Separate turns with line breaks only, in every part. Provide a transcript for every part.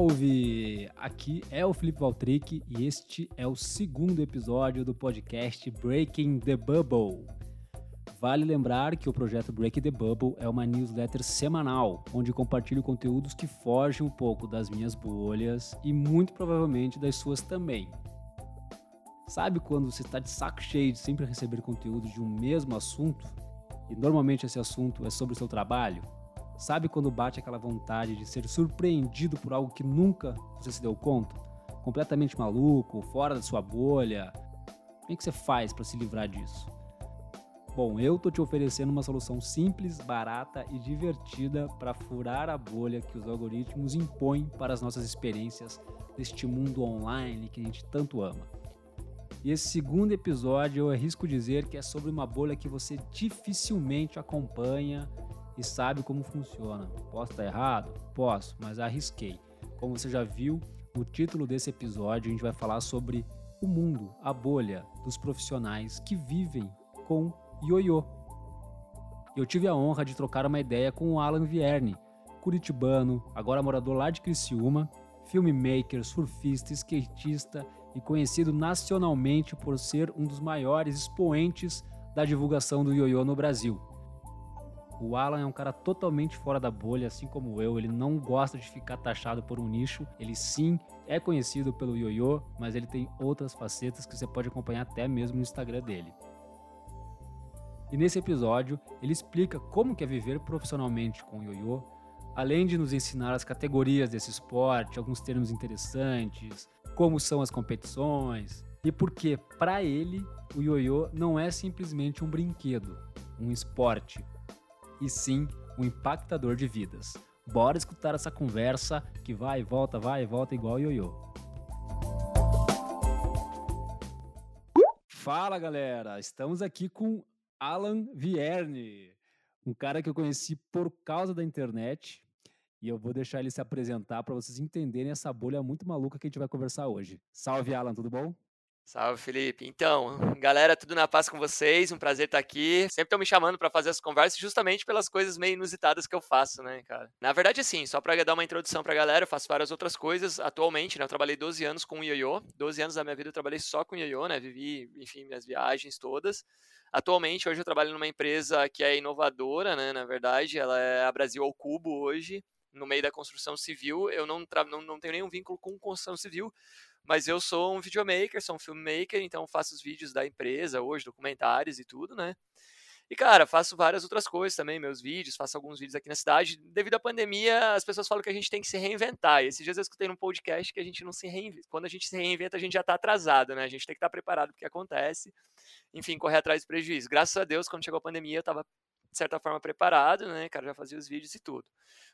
salve! Aqui é o Felipe Valtric e este é o segundo episódio do podcast Breaking the Bubble. Vale lembrar que o projeto Break the Bubble é uma newsletter semanal, onde compartilho conteúdos que fogem um pouco das minhas bolhas e muito provavelmente das suas também. Sabe quando você está de saco cheio de sempre receber conteúdo de um mesmo assunto? E normalmente esse assunto é sobre o seu trabalho? Sabe quando bate aquela vontade de ser surpreendido por algo que nunca você se deu conta? Completamente maluco, fora da sua bolha? Como é que você faz para se livrar disso? Bom, eu tô te oferecendo uma solução simples, barata e divertida para furar a bolha que os algoritmos impõem para as nossas experiências neste mundo online que a gente tanto ama. E esse segundo episódio eu arrisco dizer que é sobre uma bolha que você dificilmente acompanha e sabe como funciona. Posso estar errado? Posso, mas arrisquei. Como você já viu, no título desse episódio a gente vai falar sobre o mundo, a bolha dos profissionais que vivem com ioiô. Eu tive a honra de trocar uma ideia com o Alan Vierne, curitibano, agora morador lá de Criciúma, filmmaker, surfista, skatista e conhecido nacionalmente por ser um dos maiores expoentes da divulgação do ioiô no Brasil. O Alan é um cara totalmente fora da bolha, assim como eu. Ele não gosta de ficar taxado por um nicho. Ele sim é conhecido pelo ioiô, mas ele tem outras facetas que você pode acompanhar até mesmo no Instagram dele. E nesse episódio, ele explica como que é viver profissionalmente com o ioiô, além de nos ensinar as categorias desse esporte, alguns termos interessantes, como são as competições e porque para ele o ioiô não é simplesmente um brinquedo, um esporte, e sim um impactador de vidas. Bora escutar essa conversa que vai e volta, vai e volta igual ioiô. Fala galera, estamos aqui com Alan Vierne, um cara que eu conheci por causa da internet. E eu vou deixar ele se apresentar para vocês entenderem essa bolha muito maluca que a gente vai conversar hoje. Salve, Alan, tudo bom?
Salve, Felipe. Então, galera, tudo na paz com vocês. Um prazer estar aqui. Sempre estão me chamando para fazer as conversas justamente pelas coisas meio inusitadas que eu faço, né, cara? Na verdade, assim, só para dar uma introdução para a galera, eu faço várias outras coisas. Atualmente, né, eu trabalhei 12 anos com o ioiô. 12 anos da minha vida eu trabalhei só com o ioiô, né? Vivi, enfim, minhas viagens todas. Atualmente, hoje eu trabalho numa empresa que é inovadora, né? Na verdade, ela é a Brasil ao Cubo hoje no meio da construção civil. Eu não, não, não tenho nenhum vínculo com construção civil, mas eu sou um videomaker, sou um filmmaker, então faço os vídeos da empresa hoje, documentários e tudo, né? E, cara, faço várias outras coisas também, meus vídeos, faço alguns vídeos aqui na cidade. Devido à pandemia, as pessoas falam que a gente tem que se reinventar. E esses dias eu escutei num podcast que a gente não se reinventa. Quando a gente se reinventa, a gente já está atrasado, né? A gente tem que estar tá preparado para o que acontece. Enfim, correr atrás do prejuízo. Graças a Deus, quando chegou a pandemia, eu estava de certa forma preparado, né, cara, já fazia os vídeos e tudo.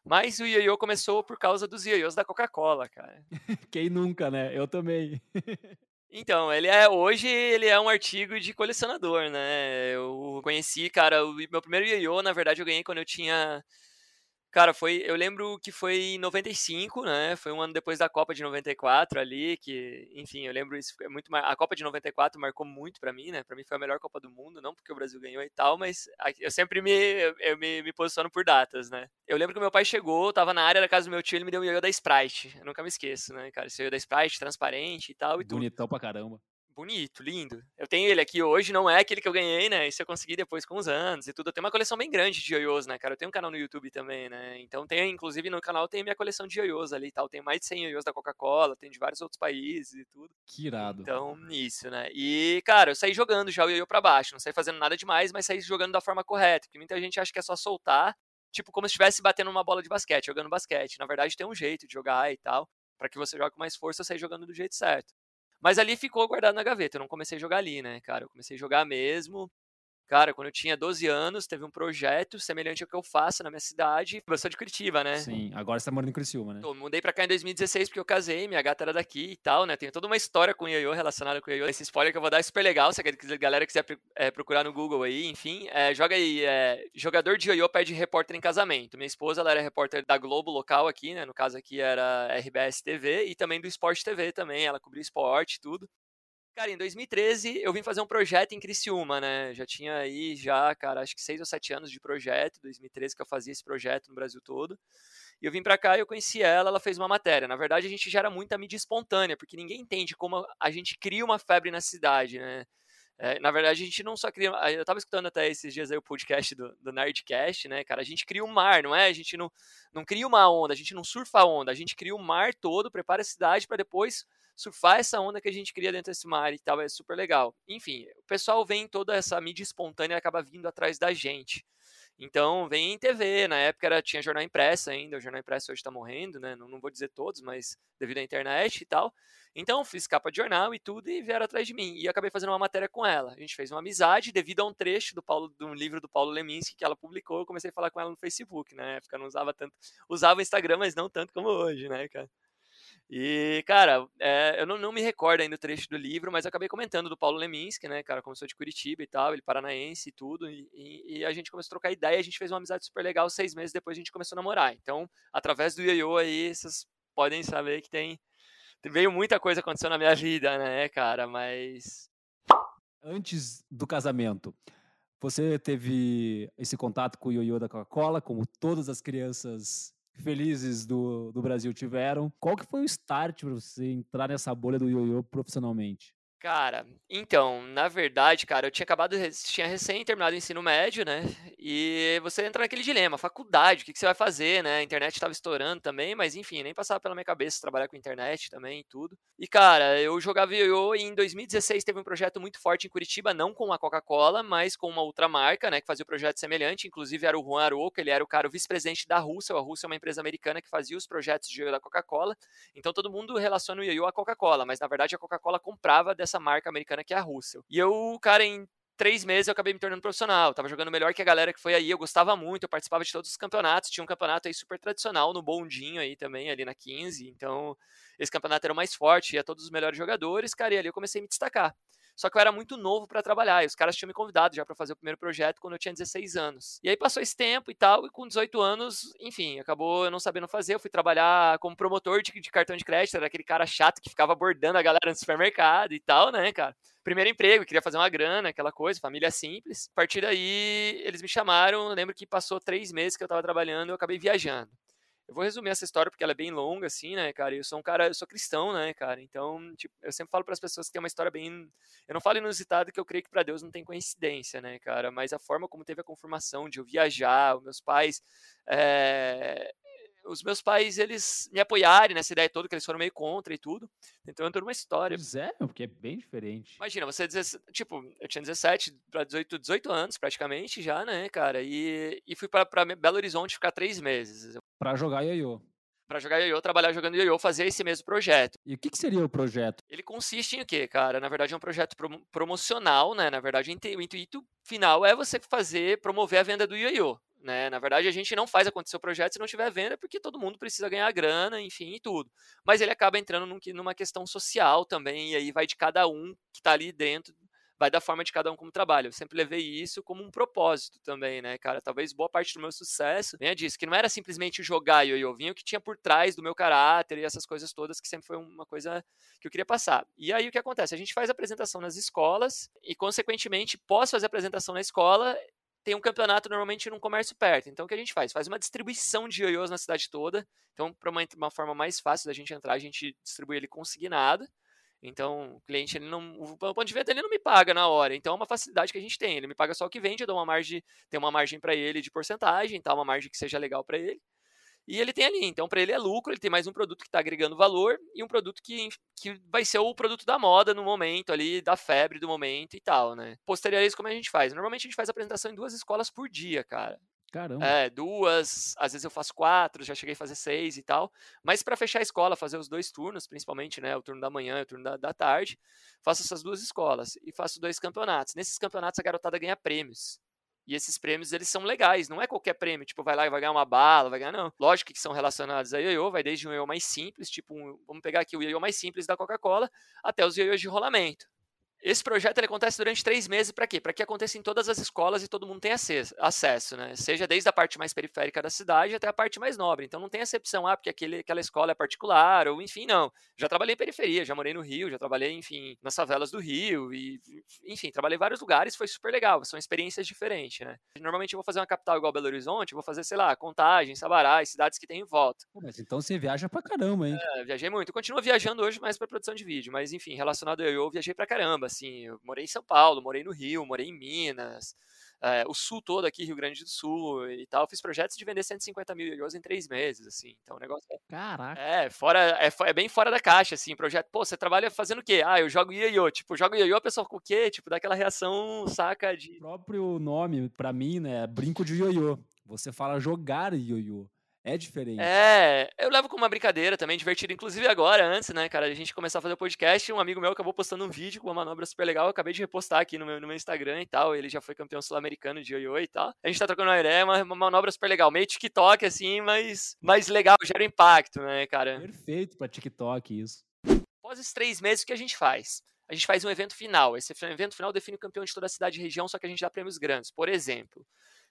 Mas o ioiô começou por causa dos ioiôs da Coca-Cola, cara.
Quem nunca, né? Eu também.
então, ele é hoje ele é um artigo de colecionador, né? Eu conheci, cara, o meu primeiro ioiô, na verdade, eu ganhei quando eu tinha Cara, foi. Eu lembro que foi em 95, né? Foi um ano depois da Copa de 94 ali, que, enfim, eu lembro isso. É muito A Copa de 94 marcou muito para mim, né? Para mim foi a melhor Copa do Mundo, não porque o Brasil ganhou e tal, mas eu sempre me, eu me, me posiciono por datas, né? Eu lembro que meu pai chegou, tava na área da casa do meu tio, ele me deu um ioiô da Sprite. Eu nunca me esqueço, né, cara? Esse ioiô da Sprite, transparente e tal. E
Bonitão tudo. pra caramba
bonito, lindo. Eu tenho ele aqui hoje, não é aquele que eu ganhei, né? Isso eu consegui depois com os anos e tudo. Eu tenho uma coleção bem grande de ioiôs, né, cara? Eu tenho um canal no YouTube também, né? Então tem, inclusive no canal tem minha coleção de ioiôs ali e tal. Tem mais de 100 ioiôs da Coca-Cola, tem de vários outros países e tudo.
Que irado.
Então, isso, né? E, cara, eu saí jogando já o ioiô pra baixo. Não saí fazendo nada demais, mas saí jogando da forma correta. Porque muita gente acha que é só soltar, tipo como se estivesse batendo uma bola de basquete, jogando basquete. Na verdade, tem um jeito de jogar e tal. para que você jogue com mais força, sair jogando do jeito certo. Mas ali ficou guardado na gaveta. Eu não comecei a jogar ali, né, cara? Eu comecei a jogar mesmo. Cara, quando eu tinha 12 anos, teve um projeto semelhante ao que eu faço na minha cidade. Eu sou de Curitiba, né?
Sim, agora você tá morando em Criciúma, né?
Eu mudei pra cá em 2016 porque eu casei, minha gata era daqui e tal, né? Tem toda uma história com o Ioiô relacionada com o Ioiô. Esse spoiler que eu vou dar é super legal, se a galera quiser é, procurar no Google aí, enfim. É, joga aí, é, jogador de Ioiô pede repórter em casamento. Minha esposa, ela era repórter da Globo local aqui, né? No caso aqui era RBS TV e também do Esporte TV também, ela cobriu esporte e tudo. Cara, em 2013 eu vim fazer um projeto em Criciúma, né? Já tinha aí, já, cara, acho que seis ou sete anos de projeto, 2013 que eu fazia esse projeto no Brasil todo. E eu vim para cá e eu conheci ela, ela fez uma matéria. Na verdade, a gente gera muita mídia espontânea, porque ninguém entende como a gente cria uma febre na cidade, né? É, na verdade, a gente não só cria. Eu tava escutando até esses dias aí o podcast do, do Nerdcast, né, cara? A gente cria um mar, não é? A gente não, não cria uma onda, a gente não surfa a onda, a gente cria o um mar todo, prepara a cidade para depois surfar essa onda que a gente cria dentro desse mar e tal. É super legal. Enfim, o pessoal vem toda essa mídia espontânea acaba vindo atrás da gente. Então, vem em TV, na época era, tinha jornal impresso ainda, o jornal impresso hoje está morrendo, né? Não, não, vou dizer todos, mas devido à internet e tal. Então, fiz capa de jornal e tudo e vieram atrás de mim. E acabei fazendo uma matéria com ela. A gente fez uma amizade devido a um trecho do, Paulo, do livro do Paulo Leminski que ela publicou. Eu comecei a falar com ela no Facebook, na época não usava tanto. Usava o Instagram, mas não tanto como hoje, né, cara? E, cara, é, eu não, não, me recordo ainda o trecho do livro, mas acabei comentando do Paulo Leminski, né, cara, começou de Curitiba e tal, ele paranaense e tudo, e, e, e, a gente começou a trocar ideia, a gente fez uma amizade super legal, seis meses depois a gente começou a namorar. Então, através do Yoyo aí, vocês podem saber que tem, veio muita coisa acontecendo na minha vida, né, cara, mas...
Antes do casamento, você teve esse contato com o Yoyo da Coca-Cola, como todas as crianças felizes do, do Brasil tiveram. Qual que foi o start para você entrar nessa bolha do ioiô profissionalmente?
Cara, então, na verdade, cara, eu tinha acabado, tinha recém terminado o ensino médio, né? E você entra naquele dilema, faculdade, o que, que você vai fazer, né? A internet estava estourando também, mas enfim, nem passava pela minha cabeça trabalhar com internet também e tudo. E, cara, eu jogava ioiô e em 2016 teve um projeto muito forte em Curitiba, não com a Coca-Cola, mas com uma outra marca, né? Que fazia um projeto semelhante, inclusive era o Juan Aroco, ele era o cara, vice-presidente da Rússia. A Rússia é uma empresa americana que fazia os projetos de ioiô da Coca-Cola. Então todo mundo relaciona o ioiô à Coca-Cola, mas na verdade a Coca-Cola comprava dessa marca americana que é a Russell. E eu, cara, em três meses eu acabei me tornando profissional. tava jogando melhor que a galera que foi aí. Eu gostava muito, eu participava de todos os campeonatos. Tinha um campeonato aí super tradicional no Bondinho aí também, ali na 15. Então, esse campeonato era o mais forte, ia todos os melhores jogadores, cara, e ali eu comecei a me destacar. Só que eu era muito novo para trabalhar, e os caras tinham me convidado já para fazer o primeiro projeto quando eu tinha 16 anos. E aí passou esse tempo e tal, e com 18 anos, enfim, acabou eu não sabendo fazer. Eu fui trabalhar como promotor de, de cartão de crédito, era aquele cara chato que ficava abordando a galera no supermercado e tal, né, cara? primeiro emprego, queria fazer uma grana, aquela coisa, família simples. A partir daí, eles me chamaram. Lembro que passou três meses que eu estava trabalhando, eu acabei viajando. Eu vou resumir essa história porque ela é bem longa, assim, né, cara? Eu sou um cara, eu sou cristão, né, cara? Então, tipo, eu sempre falo para as pessoas que tem uma história bem. Eu não falo inusitado que eu creio que para Deus não tem coincidência, né, cara? Mas a forma como teve a confirmação de eu viajar, os meus pais. É os meus pais, eles me apoiarem nessa ideia toda, que eles foram meio contra e tudo. Então entrou uma história.
Pois é, porque é bem diferente.
Imagina, você, tipo, eu tinha 17 para 18, 18 anos praticamente já, né, cara? E, e fui para Belo Horizonte ficar três meses.
Para jogar ioiô.
Para jogar ioiô, trabalhar jogando ioiô, fazer esse mesmo projeto.
E o que, que, seria o projeto?
Ele consiste em o quê, cara? Na verdade é um projeto promocional, né? Na verdade o intuito final é você fazer, promover a venda do ioiô. Né? Na verdade, a gente não faz acontecer o projeto se não tiver venda, porque todo mundo precisa ganhar grana, enfim, e tudo. Mas ele acaba entrando num, numa questão social também, e aí vai de cada um que está ali dentro, vai da forma de cada um como trabalha. Eu sempre levei isso como um propósito também, né, cara? Talvez boa parte do meu sucesso venha disso, que não era simplesmente jogar eu vinha o que tinha por trás do meu caráter e essas coisas todas, que sempre foi uma coisa que eu queria passar. E aí o que acontece? A gente faz apresentação nas escolas e, consequentemente, posso fazer apresentação na escola, tem um campeonato normalmente num comércio perto. Então o que a gente faz? Faz uma distribuição de ioiôs na cidade toda. Então, para uma, uma, forma mais fácil da gente entrar, a gente distribui ele consignado. Então, o cliente, ele não, o ponto de venda ele não me paga na hora. Então, é uma facilidade que a gente tem. Ele me paga só o que vende, eu dou uma margem, tem uma margem para ele de porcentagem, tá? uma margem que seja legal para ele. E ele tem ali, então para ele é lucro, ele tem mais um produto que está agregando valor e um produto que, que vai ser o produto da moda no momento ali, da febre do momento e tal, né? Posterior a isso, como a gente faz? Normalmente a gente faz apresentação em duas escolas por dia, cara.
Caramba.
É, duas, às vezes eu faço quatro, já cheguei a fazer seis e tal. Mas para fechar a escola, fazer os dois turnos, principalmente, né? O turno da manhã e o turno da, da tarde, faço essas duas escolas e faço dois campeonatos. Nesses campeonatos a garotada ganha prêmios. E esses prêmios, eles são legais, não é qualquer prêmio, tipo, vai lá e vai ganhar uma bala, vai ganhar, não. Lógico que são relacionados a ioiô, vai desde um ioiô mais simples, tipo, um, vamos pegar aqui o ioiô mais simples da Coca-Cola, até os ioiôs de rolamento. Esse projeto ele acontece durante três meses para quê? Para que aconteça em todas as escolas e todo mundo tenha acesso, né? Seja desde a parte mais periférica da cidade até a parte mais nobre. Então não tem exceção, ah, porque aquele, aquela escola é particular, ou enfim, não. Já trabalhei em periferia, já morei no Rio, já trabalhei, enfim, nas favelas do Rio, e enfim, trabalhei em vários lugares, foi super legal, são experiências diferentes, né? Normalmente eu vou fazer uma capital igual Belo Horizonte, vou fazer, sei lá, Contagem, Sabará, cidades que tem em volta.
Mas então você viaja pra caramba, hein?
É, viajei muito. Continuo viajando hoje mais pra produção de vídeo, mas enfim, relacionado a eu, eu viajei pra caramba, assim, eu morei em São Paulo, morei no Rio, morei em Minas, é, o sul todo aqui, Rio Grande do Sul e tal. Fiz projetos de vender 150 mil ioiôs em três meses, assim. Então o negócio é.
Caraca.
É, fora, é, é, bem fora da caixa, assim. Projeto, pô, você trabalha fazendo o quê? Ah, eu jogo ioiô. Tipo, jogo ioiô, a pessoa com o quê? Tipo, daquela reação, saca de.
O próprio nome, pra mim, né? É brinco de ioiô. Você fala jogar ioiô. É diferente.
É, eu levo como uma brincadeira também, divertido. Inclusive agora, antes, né, cara, a gente começar a fazer o podcast, um amigo meu acabou postando um vídeo com uma manobra super legal. Eu acabei de repostar aqui no meu, no meu Instagram e tal. Ele já foi campeão sul-americano de ioiô e tal. A gente tá trocando uma ideia, uma, uma manobra super legal. Meio TikTok, assim, mas mais legal, gera impacto, né, cara?
Perfeito pra TikTok isso.
Após esses três meses, o que a gente faz? A gente faz um evento final. Esse evento final define o campeão de toda a cidade e região, só que a gente dá prêmios grandes. Por exemplo,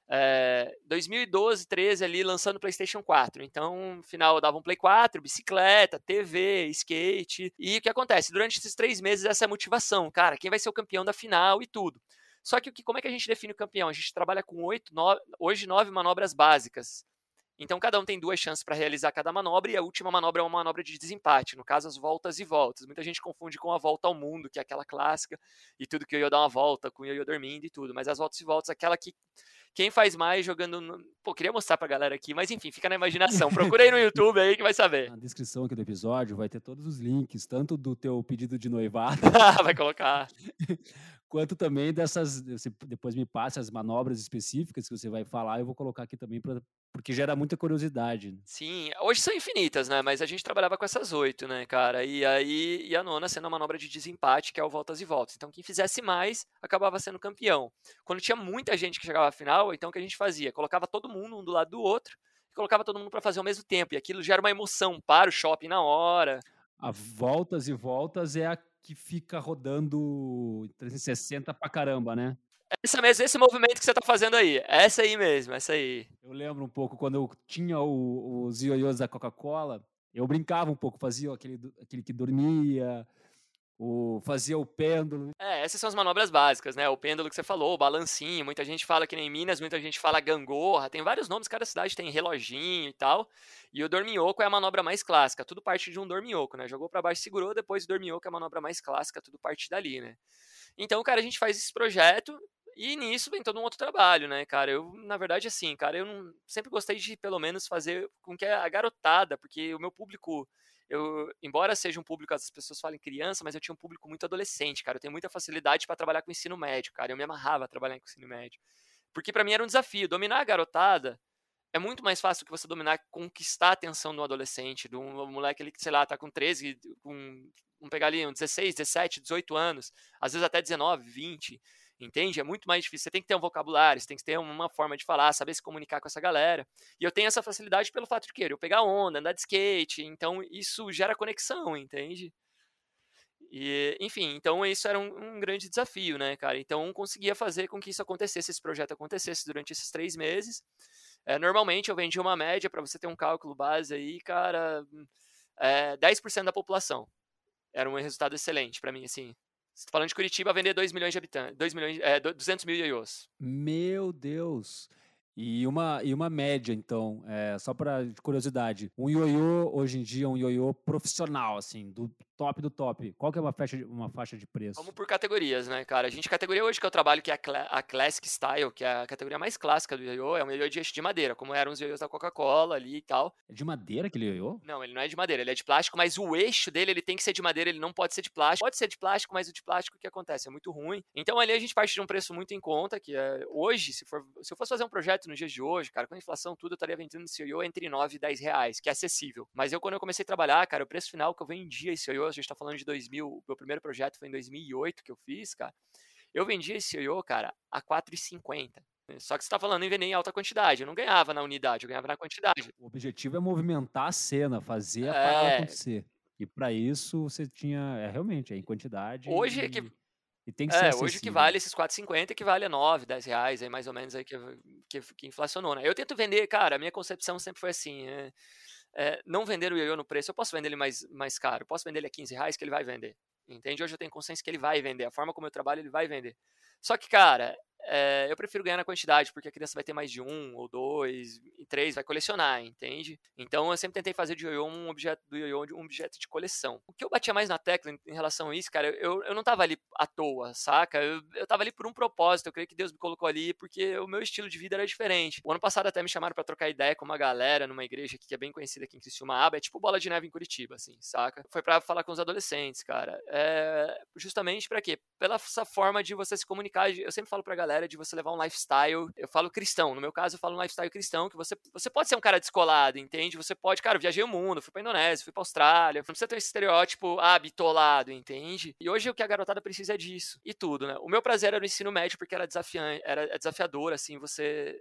é, 2012, 13 ali lançando o PlayStation 4. Então, no final dava um Play 4, bicicleta, TV, skate. E o que acontece? Durante esses três meses, essa é a motivação, cara, quem vai ser o campeão da final e tudo. Só que como é que a gente define o campeão? A gente trabalha com oito, hoje nove manobras básicas. Então cada um tem duas chances para realizar cada manobra e a última manobra é uma manobra de desempate, no caso as voltas e voltas. Muita gente confunde com a volta ao mundo, que é aquela clássica, e tudo que eu ia dar uma volta, com o ia dormindo e tudo, mas as voltas e voltas, aquela que quem faz mais jogando. No... Pô, queria mostrar pra galera aqui, mas enfim, fica na imaginação. Procura aí no YouTube aí que vai saber.
Na descrição aqui do episódio vai ter todos os links, tanto do teu pedido de noivado.
vai colocar.
quanto também dessas. Você depois me passe as manobras específicas que você vai falar, eu vou colocar aqui também, pra, porque gera muita curiosidade. Né?
Sim, hoje são infinitas, né? Mas a gente trabalhava com essas oito, né, cara? E aí, e a nona sendo a manobra de desempate, que é o voltas e voltas. Então, quem fizesse mais acabava sendo campeão. Quando tinha muita gente que chegava à final, então o que a gente fazia? Colocava todo mundo um do lado do outro colocava todo mundo para fazer ao mesmo tempo. E aquilo gera uma emoção para o shopping na hora.
A voltas e voltas é a que fica rodando 360 pra caramba, né?
Essa mesmo, esse movimento que você tá fazendo aí. Essa aí mesmo, essa aí.
Eu lembro um pouco quando eu tinha o, os ioiôs da Coca-Cola, eu brincava um pouco, fazia aquele, aquele que dormia, o, fazia o pêndulo.
É, essas são as manobras básicas, né? O pêndulo que você falou, o balancinho. Muita gente fala que nem em Minas, muita gente fala gangorra. Tem vários nomes, cada cidade tem reloginho e tal. E o dorminhoco é a manobra mais clássica. Tudo parte de um dorminhoco, né? Jogou para baixo, segurou, depois o dorminhoco é a manobra mais clássica, tudo parte dali, né? Então, cara, a gente faz esse projeto e nisso vem todo um outro trabalho, né, cara? Eu, na verdade, assim, cara, eu não, sempre gostei de, pelo menos, fazer com que a garotada, porque o meu público eu, embora seja um público, as pessoas falem criança, mas eu tinha um público muito adolescente, cara. Eu tenho muita facilidade para trabalhar com ensino médio, cara. Eu me amarrava a trabalhar com ensino médio. Porque para mim era um desafio. Dominar a garotada é muito mais fácil que você dominar, conquistar a atenção do adolescente, de um moleque ali que, sei lá, tá com 13, com, vamos pegar ali, um 16, 17, 18 anos, às vezes até 19, 20. Entende? É muito mais difícil. Você tem que ter um vocabulário, você tem que ter uma forma de falar, saber se comunicar com essa galera. E eu tenho essa facilidade pelo fato de que eu pegar onda, andar de skate, então isso gera conexão, entende? E, enfim, então isso era um, um, grande desafio, né, cara? Então conseguia fazer com que isso acontecesse, esse projeto acontecesse durante esses três meses. É, normalmente eu vendia uma média, para você ter um cálculo base aí, cara, é, 10% da população. Era um resultado excelente para mim, assim. Você tá falando de Curitiba, vender 2 milhões de habitantes, 2 milhões, é, 200 mil ioiôs.
Meu Deus! E uma, e uma média, então, é, só para curiosidade, um ioiô hoje em dia, um ioiô profissional, assim, do top do top. Qual que é uma faixa de, uma faixa de preço?
Vamos por categorias, né, cara? A gente, categoria hoje que eu trabalho, que é a, Classic Style, que é a categoria mais clássica do ioiô, é um ioiô de eixo de madeira, como eram os ioiôs da Coca-Cola ali e tal.
É de madeira aquele ioiô?
Não, ele não é de madeira, ele é de plástico, mas o eixo dele, ele tem que ser de madeira, ele não pode ser de plástico. Pode ser de plástico, mas o de plástico, o que acontece? É muito ruim. Então ali a gente parte de um preço muito em conta, que é hoje, se, for, se eu fosse fazer um projeto nos dias de hoje, cara, com a inflação tudo, eu estaria vendendo esse ioiô entre 9 e 10 reais, que é acessível. Mas eu, quando eu comecei a trabalhar, cara, o preço final que eu vendia esse ioiô, a gente tá falando de 2 2000, meu primeiro projeto foi em 2008 que eu fiz, cara. Eu vendi esse ioiô, cara, a 4,50. Só que você está falando em vender em alta quantidade. Eu não ganhava na unidade, eu ganhava na quantidade.
O objetivo é movimentar a cena, fazer a parada é... acontecer. E para isso você tinha, é, realmente, é em quantidade.
Hoje
e...
é que
E tem que ser
É,
acessível.
hoje o que vale esses 4,50 equivale a 9, 10 reais, aí mais ou menos aí que, que, que inflacionou, né? Eu tento vender, cara, a minha concepção sempre foi assim, é, é, não vender o ioiô no preço, eu posso vender ele mais, mais caro, posso vender ele a 15 reais que ele vai vender, entende? Hoje eu tenho consciência que ele vai vender, a forma como eu trabalho ele vai vender. Só que, cara, é, eu prefiro ganhar na quantidade, porque a criança vai ter mais de um, ou dois, e três, vai colecionar, entende? Então eu sempre tentei fazer de ioiô um objeto do ioiô um objeto de coleção. O que eu batia mais na tecla em, em relação a isso, cara, eu, eu não tava ali à toa, saca? Eu, eu tava ali por um propósito, eu creio que Deus me colocou ali porque o meu estilo de vida era diferente. O ano passado até me chamaram para trocar ideia com uma galera numa igreja aqui, que é bem conhecida aqui em Criciúma, é tipo bola de neve em Curitiba, assim, saca? Foi para falar com os adolescentes, cara. É, justamente para quê? Pela essa forma de você se comunicar, eu sempre falo pra galera de você levar um lifestyle, eu falo cristão, no meu caso eu falo um lifestyle cristão, que você, você pode ser um cara descolado, entende? Você pode, cara, eu viajei o mundo, fui pra Indonésia, fui pra Austrália, não precisa ter esse estereótipo, ah, bitolado, entende? E hoje o que a garotada precisa é disso, e tudo, né? O meu prazer era o ensino médio porque era desafiante, era desafiador, assim, você...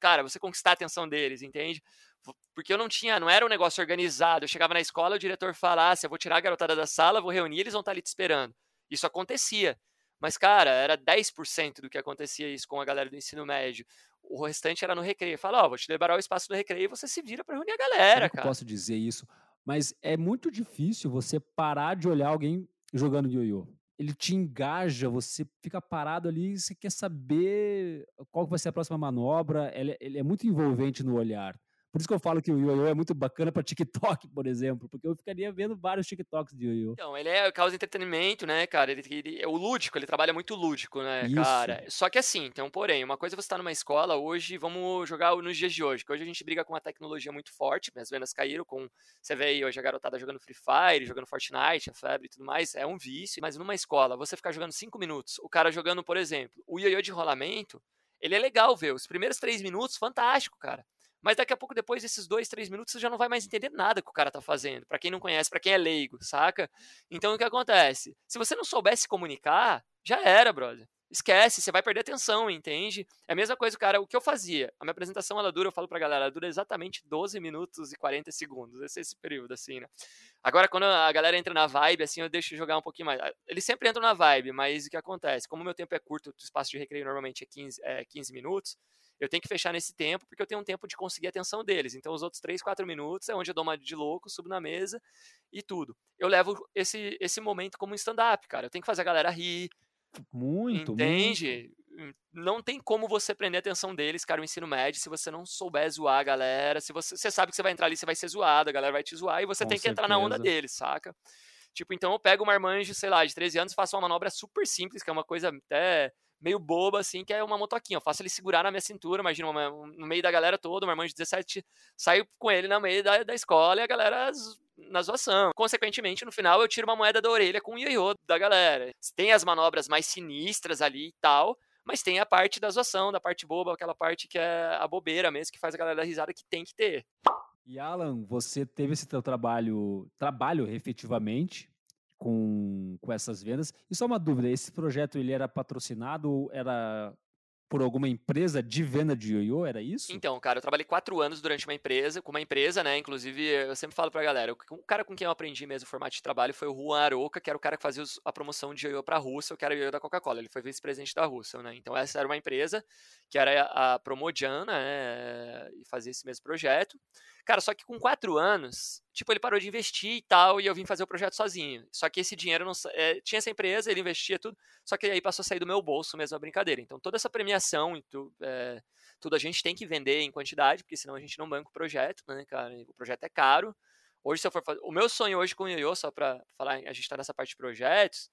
Cara, você conquistar a atenção deles, entende? Porque eu não tinha, não era um negócio organizado. Eu chegava na escola, o diretor falasse, eu vou tirar a garotada da sala, vou reunir, eles vão estar ali te esperando. Isso acontecia. Mas, cara, era 10% do que acontecia isso com a galera do ensino médio. O restante era no recreio. Fala, ó, oh, vou te liberar o espaço do recreio e você se vira para reunir a galera,
cara. Eu posso dizer isso, mas é muito difícil você parar de olhar alguém jogando ioiô. Ele te engaja, você fica parado ali, você quer saber qual vai ser a próxima manobra. Ele, ele é muito envolvente no olhar. Por isso que eu falo que o ioiô é muito bacana para TikTok, por exemplo, porque eu ficaria vendo vários TikToks de ioiô.
Então, ele é causa entretenimento, né, cara? Ele, ele é o lúdico, ele trabalha muito lúdico, né, isso. cara? Só que assim, então, porém, uma coisa é você estar tá numa escola hoje, vamos jogar nos dias de hoje, que hoje a gente briga com uma tecnologia muito forte, as vendas caíram com, você vê aí hoje a garotada jogando Free Fire, jogando Fortnite, a febre e tudo mais, é um vício, mas numa escola, você ficar jogando cinco minutos, o cara jogando, por exemplo, o ioiô de rolamento, ele é legal ver, os primeiros três minutos, fantástico, cara. Mas daqui a pouco, depois desses dois, três minutos, você já não vai mais entender nada que o cara tá fazendo. Para quem não conhece, para quem é leigo, saca? Então o que acontece? Se você não soubesse comunicar, já era, brother. Esquece, você vai perder atenção, entende? É a mesma coisa, cara, o que eu fazia. A minha apresentação, ela dura, eu falo pra galera, ela dura exatamente 12 minutos e 40 segundos. Esse é esse período, assim, né? Agora, quando a galera entra na vibe, assim, eu deixo jogar um pouquinho mais. Eles sempre entram na vibe, mas o que acontece? Como o meu tempo é curto, o espaço de recreio normalmente é 15, é 15 minutos, eu tenho que fechar nesse tempo, porque eu tenho um tempo de conseguir a atenção deles. Então, os outros 3, 4 minutos é onde eu dou uma de louco, subo na mesa e tudo. Eu levo esse, esse momento como um stand-up, cara. Eu tenho que fazer a galera rir.
Muito,
Entende? Muito. Não tem como você prender a atenção deles, cara, o ensino médio, se você não souber zoar a galera. Se você, você sabe que você vai entrar ali, você vai ser zoado, a galera vai te zoar e você Com tem que certeza. entrar na onda deles, saca? Tipo, então eu pego uma marmanjo, sei lá, de 13 anos, faço uma manobra super simples, que é uma coisa até meio boba, assim, que é uma motoquinha. Eu faço ele segurar na minha cintura, imagina, uma, no meio da galera toda, uma irmã de 17, saio com ele no meio da, da escola e a galera na zoação. Consequentemente, no final, eu tiro uma moeda da orelha com o ioiô da galera. Tem as manobras mais sinistras ali e tal, mas tem a parte da zoação, da parte boba, aquela parte que é a bobeira mesmo, que faz a galera dar risada que tem que ter.
E Alan, você teve esse teu trabalho, trabalho efetivamente, com, com essas vendas. E só uma dúvida, esse projeto ele era patrocinado ou era por alguma empresa de venda de ioiô, era isso?
Então, cara, eu trabalhei quatro anos durante uma empresa, com uma empresa, né, inclusive eu sempre falo pra galera, o cara com quem eu aprendi mesmo o formato de trabalho foi o Juan Aroca, que era o cara que fazia a promoção de ioiô pra Rússia, que era o ioiô da Coca-Cola, ele foi vice-presidente da Rússia, né, então essa era uma empresa que era a Promodian, né, e fazia esse mesmo projeto, Cara, só que com quatro anos, tipo, ele parou de investir e tal, e eu vim fazer o projeto sozinho. Só que esse dinheiro não. É, tinha essa empresa, ele investia tudo, só que aí passou a sair do meu bolso mesmo a brincadeira. Então toda essa premiação e tu, é, tudo a gente tem que vender em quantidade, porque senão a gente não banca o projeto, né, cara? O projeto é caro. Hoje, se eu for fazer. O meu sonho hoje com o Yoyo, só pra falar, a gente tá nessa parte de projetos,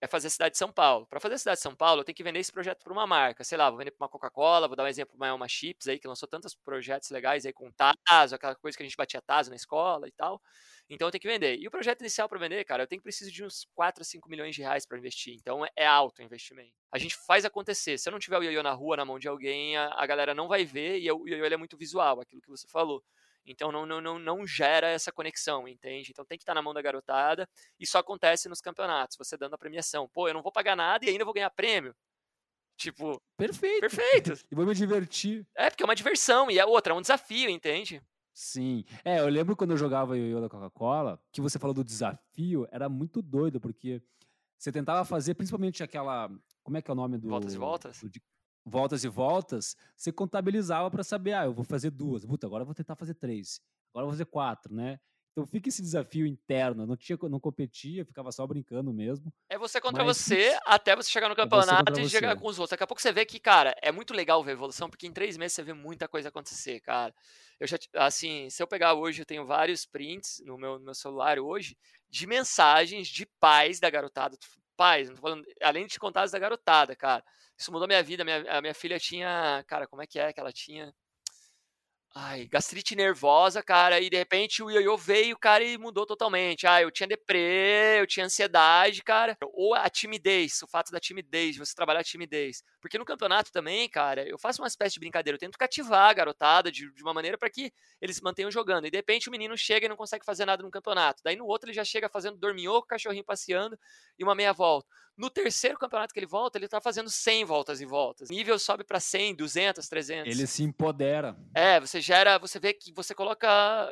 é fazer a cidade de São Paulo. Para fazer a cidade de São Paulo, eu tenho que vender esse projeto para uma marca. Sei lá, vou vender para uma Coca-Cola, vou dar um exemplo para uma Chips aí, que lançou tantos projetos legais aí com Tazo, aquela coisa que a gente batia Tazo na escola e tal. Então eu tenho que vender. E o projeto inicial para vender, cara, eu tenho que preciso de uns 4 a 5 milhões de reais para investir. Então é alto o investimento. A gente faz acontecer. Se eu não tiver o ioiô na rua, na mão de alguém, a, galera não vai ver e o ioiô é muito visual, aquilo que você falou. Então não, não, não, não gera essa conexão, entende? Então tem que estar na mão da garotada. E só acontece nos campeonatos, você dando a premiação. Pô, eu não vou pagar nada e ainda vou ganhar prêmio. Tipo.
Perfeito.
Perfeito.
e vou me divertir.
É, porque é uma diversão. E a outra, é um desafio, entende?
Sim. É, eu lembro quando eu jogava ioiô da Coca-Cola, que você falou do desafio, era muito doido, porque você tentava fazer principalmente aquela. Como é que é o nome do.
Voltas e voltas?
do- voltas e voltas, você contabilizava para saber, ah, eu vou fazer duas, puta, agora eu vou tentar fazer três, agora eu vou fazer quatro, né? Então fica esse desafio interno. eu Não tinha, não competia, ficava só brincando mesmo.
É você contra
Mas,
você até você chegar no
você
campeonato
contra
e chegar com os outros. Daqui a pouco você vê que, cara, é muito legal ver evolução, porque em três meses você vê muita coisa acontecer, cara. Eu já, assim, se eu pegar hoje, eu tenho vários prints no meu, no meu celular hoje de mensagens de pais da garotada. Pais, não tô falando, além de contar as da garotada, cara. Isso mudou minha vida. Minha, a minha filha tinha, cara, como é que é que ela tinha? Ai, gastrite nervosa, cara, e de repente o ioiô veio, cara, e mudou totalmente. Ah, eu tinha deprê, eu tinha ansiedade, cara. Ou a timidez, o fato da timidez, de você trabalhar a timidez. Porque no campeonato também, cara, eu faço uma espécie de brincadeira, eu tento cativar a garotada de, de uma maneira para que eles mantenham jogando. E de repente o menino chega e não consegue fazer nada no campeonato. Daí no outro ele já chega fazendo dorminhoco, cachorrinho passeando e uma meia volta. No terceiro campeonato que ele volta, ele tá fazendo 100 voltas e voltas. O nível sobe para 100, 200, 300.
Ele se empodera.
É, você gera, você vê que você coloca,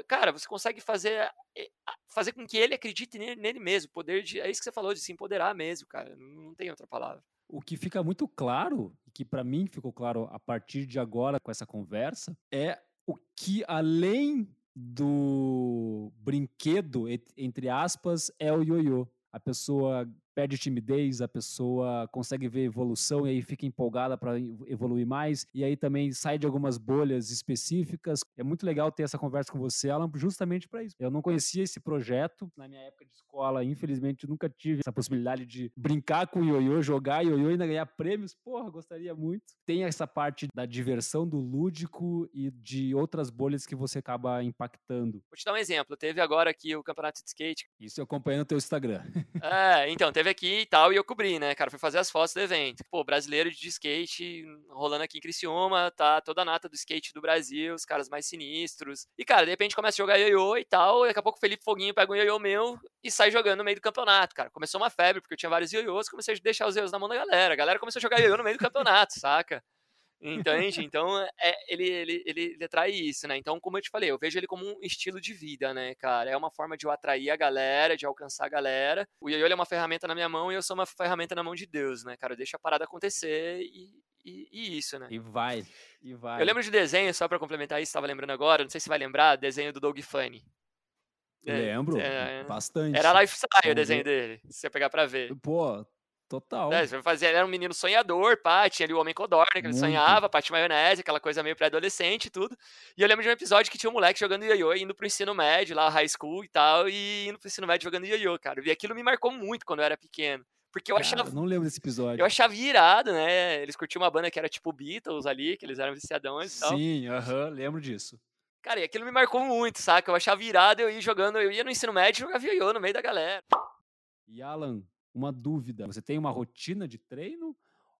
cara, você consegue fazer eh, fazer com que ele acredite nele, mesmo, poder de, é isso que você falou de se empoderar mesmo, cara. Não, tem outra palavra.
O que fica muito claro, que para mim ficou claro a partir de agora com essa conversa, é o que além do brinquedo, entre aspas, é o ioiô. A pessoa perde timidez, a pessoa consegue ver evolução e aí fica empolgada para evoluir mais, e aí também sai de algumas bolhas específicas. É muito legal ter essa conversa com você, Alan, justamente para isso. Eu não conhecia esse projeto na minha época de escola, infelizmente nunca tive essa possibilidade de brincar com o ioiô, jogar ioiô e ainda ganhar prêmios. Porra, gostaria muito. Tem essa parte da diversão, do lúdico e de outras bolhas que você acaba impactando.
Vou te dar um exemplo. Teve agora aqui o campeonato de skate.
Isso eu acompanhei no teu Instagram.
É, então, teve aqui e tal, e eu cobri, né, cara? Fui fazer as fotos do evento. Pô, brasileiro de skate rolando aqui em Criciúma, tá toda a nata do skate do Brasil, os caras mais sinistros. E, cara, de repente começa a jogar ioiô e tal, e daqui a pouco o Felipe Foguinho pega um ioiô meu e sai jogando no meio do campeonato, cara. Começou uma febre, porque eu tinha vários ioiôs, comecei a deixar os ioiôs na mão da galera. A galera começou a jogar ioiô no meio do campeonato, saca? Entende? Então, é, ele, ele, ele, ele atrai isso, né? Então, como eu te falei, eu vejo ele como um estilo de vida, né, cara? É uma forma de eu atrair a galera, de alcançar a galera. O ele é uma ferramenta na minha mão e eu sou uma ferramenta na mão de Deus, né, cara? Eu deixo a parada acontecer e, e, e isso, né?
E vai, e vai.
Eu lembro de desenho, só pra complementar isso, tava lembrando agora, não sei se vai lembrar, desenho do Doug Funny. É,
Lembro,
é,
bastante.
Era lifestyle o desenho dele, se você pegar pra ver.
Pô, total.
É, você vai fazer, ele era um menino sonhador, pá, tinha ali o Homem Codorna, que ele
Muito.
sonhava, pá, tinha maionese, aquela coisa meio pré-adolescente e tudo. E eu lembro de um episódio que tinha um moleque jogando ioiô, indo pro ensino médio, lá, high school e tal, e indo pro ensino médio jogando ioiô, cara. E aquilo me marcou muito quando eu era pequeno. Porque eu
Cara,
achava,
eu não lembro desse episódio.
eu achava irado, né? Eles curtiam uma banda que era tipo Beatles ali, que eles eram viciadões e tal.
Sim, aham, lembro disso.
Cara, e aquilo me marcou muito, saca? Eu achava irado eu ia jogando, eu ia no ensino médio e jogava ioiô no meio da galera.
E Alan, uma dúvida. Você tem uma rotina de treino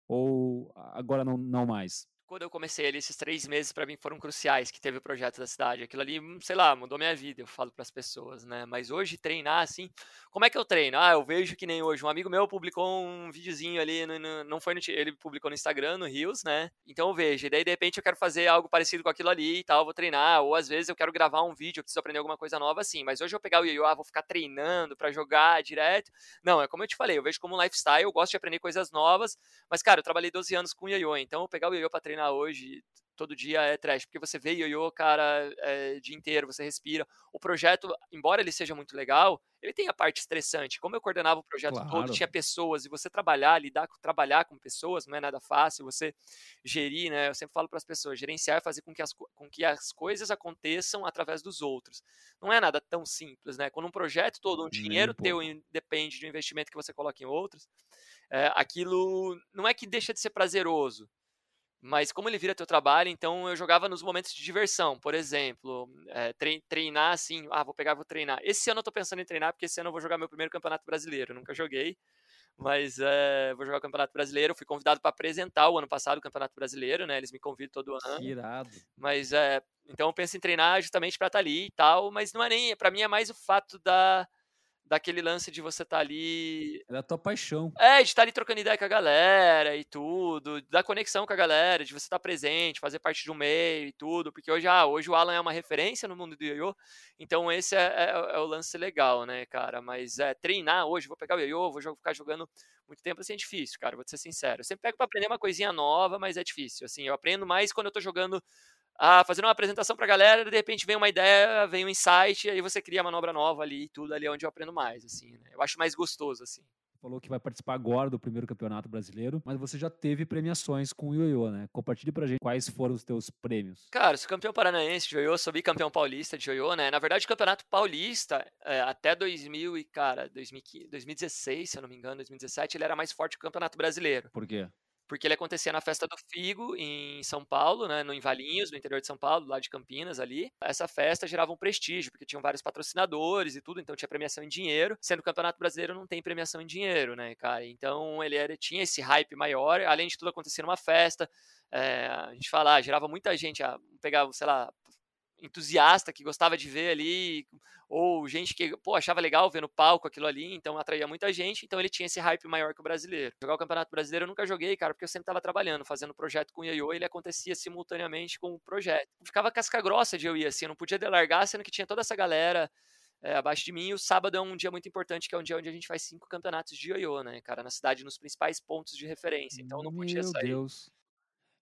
ou agora não, não mais?
Quando eu comecei ali, esses três meses pra mim foram cruciais que teve o projeto da cidade. Aquilo ali, hum, sei lá, mudou minha vida, eu falo pras pessoas, né? Mas hoje treinar assim, como é que eu treino? Ah, eu vejo que nem hoje. Um amigo meu publicou um videozinho ali, no, no- não foi no, ele publicou no Instagram, no Rios, né? Então eu vejo. E daí de repente eu quero fazer algo parecido com aquilo ali e tal, vou treinar. Ou às vezes eu quero gravar um vídeo, eu preciso aprender alguma coisa nova assim. Mas hoje eu pegar o ioiô, ah, vou ficar treinando pra jogar direto. Não, é como eu te falei, eu vejo como um lifestyle, eu gosto de aprender coisas novas. Mas, cara, eu trabalhei 12 anos com ioiô, então eu pegar o ioiô pra treinar hoje todo dia é trash, porque você vê ioiô, cara, é, o dia inteiro, você respira. O projeto, embora ele seja muito legal, ele tem a parte estressante. Como eu coordenava o projeto todo,
Claro.
tinha pessoas, e você trabalhar, lidar, com- trabalhar com pessoas não é nada fácil, você gerir, né? Eu sempre falo para as pessoas, gerenciar é fazer com que, as, co- com que as coisas aconteçam através dos outros. Não é nada tão simples, né? Quando um projeto todo, um
Nem um
dinheiro teu
pouco.
in- depende do investimento que você coloca em outros, é, aquilo não é que deixa de ser prazeroso, mas como ele vira teu trabalho, então eu jogava nos momentos de diversão, por exemplo, é, trei- treinar assim, ah, vou pegar, vou treinar. Esse ano eu tô pensando em treinar, porque esse ano eu vou jogar meu primeiro campeonato brasileiro, nunca joguei, mas é, vou jogar o campeonato brasileiro, eu fui convidado para apresentar o ano passado o campeonato brasileiro, né, eles me convidam todo ano,
Que irado.
mas é, então eu penso em treinar justamente para estar ali e tal, mas não é nem, para mim é mais o fato da daquele lance de você estar tá ali.
É da tua paixão.
É, de estar tá ali trocando ideia com a galera e tudo, da conexão com a galera, de você estar tá presente, fazer parte de um meio e tudo, porque hoje, ah, hoje o Alan é uma referência no mundo do ioiô, então esse é, é, é, o lance legal, né, cara? Mas é, treinar hoje, vou pegar o ioiô, vou ficar jogando muito tempo, assim, é difícil, cara, vou ser sincero. Eu sempre pego pra aprender uma coisinha nova, mas é difícil, assim, eu aprendo mais quando eu tô jogando ah, fazendo uma apresentação para a galera, de repente vem uma ideia, vem um insight, aí você cria manobra nova ali e tudo ali é onde eu aprendo mais, assim, né? Eu acho mais gostoso, assim.
Falou que vai participar agora do primeiro campeonato brasileiro, mas você já teve premiações com o ioiô, né? Compartilhe pra gente quais foram os teus prêmios.
Cara, sou campeão paranaense de ioiô, sou bicampeão paulista de ioiô, né? Na verdade, o campeonato paulista, é, até 2000 e, cara, 2015, 2016, se eu não me engano, 2017, ele era mais forte que o campeonato brasileiro.
Por quê?
Porque ele acontecia na Festa do Figo, em São Paulo, né, no Invalinhos, no interior de São Paulo, lá de Campinas ali. Essa festa gerava um prestígio, porque tinham vários patrocinadores e tudo, então tinha premiação em dinheiro, sendo o Campeonato Brasileiro não tem premiação em dinheiro, né, cara? Então ele era, tinha esse hype maior, além de tudo acontecia numa festa, é, a gente fala, ah, gerava muita gente, a pegar, sei lá, entusiasta que gostava de ver ali, ou gente que pô, achava legal ver no palco aquilo ali, então atraía muita gente, então ele tinha esse hype maior que o brasileiro. Jogar o Campeonato Brasileiro eu nunca joguei, cara, porque eu sempre estava trabalhando, fazendo projeto com o Ioiô, ele acontecia simultaneamente com o projeto. Ficava casca grossa de eu ir assim, eu não podia delargar, sendo que tinha toda essa galera é, abaixo de mim. E o sábado é um dia muito importante, que é um dia onde a gente faz cinco campeonatos de ioiô, né, cara, na cidade, nos principais pontos de referência. Então não podia
Meu
sair.
Deus.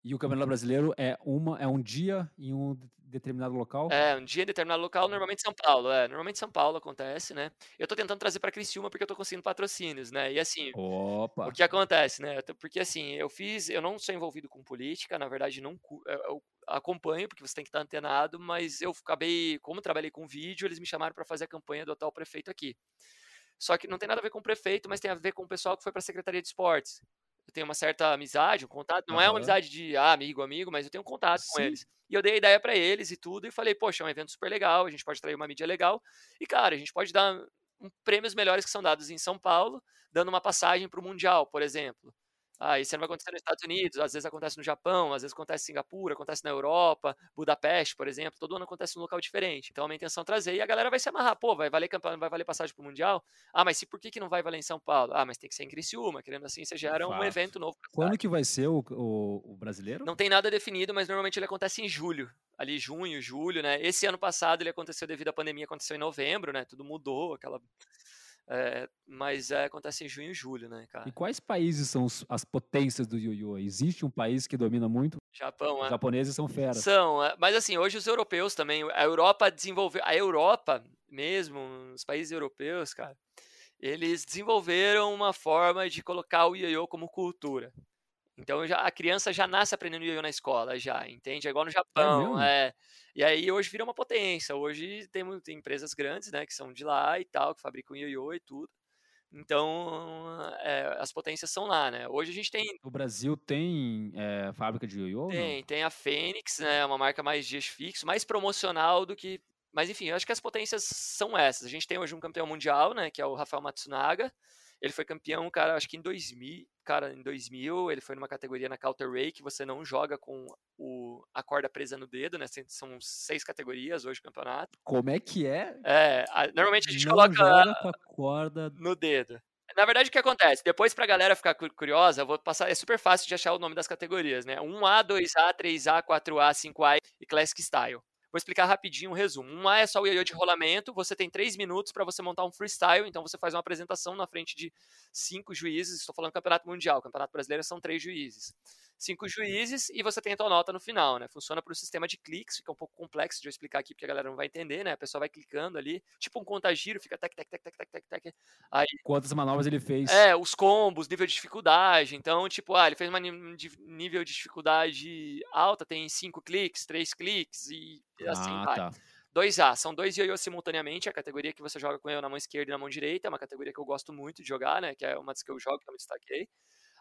E o Campeonato Brasileiro é, uma, é um dia em um determinado local?
É, um dia em determinado local, normalmente São Paulo. É, normalmente São Paulo acontece, né? Eu tô tentando trazer para Criciúma porque eu tô conseguindo patrocínios, né? E assim,
Opa.
o que acontece, né? Porque assim, eu fiz, eu não sou envolvido com política, na verdade não eu acompanho porque você tem que estar antenado, mas eu acabei, como trabalhei com vídeo, eles me chamaram para fazer a campanha do atual prefeito aqui. Só que não tem nada a ver com o prefeito, mas tem a ver com o pessoal que foi para a Secretaria de Esportes tenho uma certa amizade, um contato. Não uhum. é uma amizade de ah, amigo, amigo, mas eu tenho um contato Sim. com eles. E eu dei a ideia para eles e tudo, e falei, poxa, é um evento super legal, a gente pode trazer uma mídia legal. E, cara, a gente pode dar um, prêmios melhores que são dados em São Paulo, dando uma passagem para o Mundial, por exemplo. Ah, isso não vai acontecer nos Estados Unidos, às vezes acontece no Japão, às vezes acontece em Singapura, acontece na Europa, Budapeste, por exemplo, todo ano acontece num local diferente. Então a minha intenção é trazer e a galera vai se amarrar, pô, vai valer campeão, vai valer passagem pro Mundial? Ah, mas se por que, que não vai valer em São Paulo? Ah, mas tem que ser em Criciúma, querendo assim, você gera um evento novo.
Quando que vai ser o, o, o brasileiro?
Não tem nada definido, mas normalmente ele acontece em julho, ali junho, julho, né? Esse ano passado ele aconteceu devido à pandemia, aconteceu em novembro, né? Tudo mudou, aquela é, mas é, acontece em junho e julho, né, cara?
E quais países são as potências do yu-gi-oh? Existe um país que domina muito?
Japão,
Os
é.
japoneses são feras.
São, é, mas assim, hoje os europeus também, a Europa desenvolveu, a Europa mesmo, os países europeus, cara, eles desenvolveram uma forma de colocar o ioiô como cultura. Então já, a criança já nasce aprendendo ioiô na escola, já, entende? É igual no é Japão. É, é, E aí hoje vira uma potência. Hoje tem, tem empresas grandes, né, que são de lá e tal, que fabricam ioiô e tudo. Então, é, as potências são lá, né? Hoje a gente tem.
O Brasil tem é, fábrica de ioiô?
Tem, tem a Fênix, né? Uma marca mais dias fixo, mais promocional do que. Mas enfim, eu acho que as potências são essas. A gente tem hoje um campeão mundial, né? Que é o Rafael Matsunaga. Ele foi campeão, cara, acho que em 2000, cara, em 2000, ele foi numa categoria na Counter Ray que você não joga com o, a corda presa no dedo, né? São seis categorias hoje no campeonato.
Como é que é?
É, a, normalmente a gente
não
coloca
joga com a corda
no dedo. Na verdade, o que acontece? Depois, pra galera ficar curiosa, eu vou passar. É super fácil de achar o nome das categorias, né? 1A, 2A, 3A, 4A, 5A e Classic Style. Vou explicar rapidinho um resumo. Um A é só o ioiô de rolamento, você tem três minutos para você montar um freestyle, então você faz uma apresentação na frente de cinco juízes, estou falando campeonato mundial, campeonato brasileiro são três juízes cinco juízes e você tem a tua nota no final, né? Funciona por um sistema de cliques, fica um pouco complexo de eu explicar aqui porque a galera não vai entender, né? A pessoa vai clicando ali, tipo um contagiro, fica tec, tec, tec, tec, tec, tec, tec. Aí,
Quantas manobras ele fez?
É, os combos, nível de dificuldade. Então, tipo, ah, ele fez uma nível de dificuldade alta, tem cinco cliques, três cliques e assim ah, vai. Tá. 2A, são dois ioiôs simultaneamente, a categoria que você joga com eu na mão esquerda e na mão direita, é uma categoria que eu gosto muito de jogar, né, que é uma das que eu jogo, que eu me destaquei.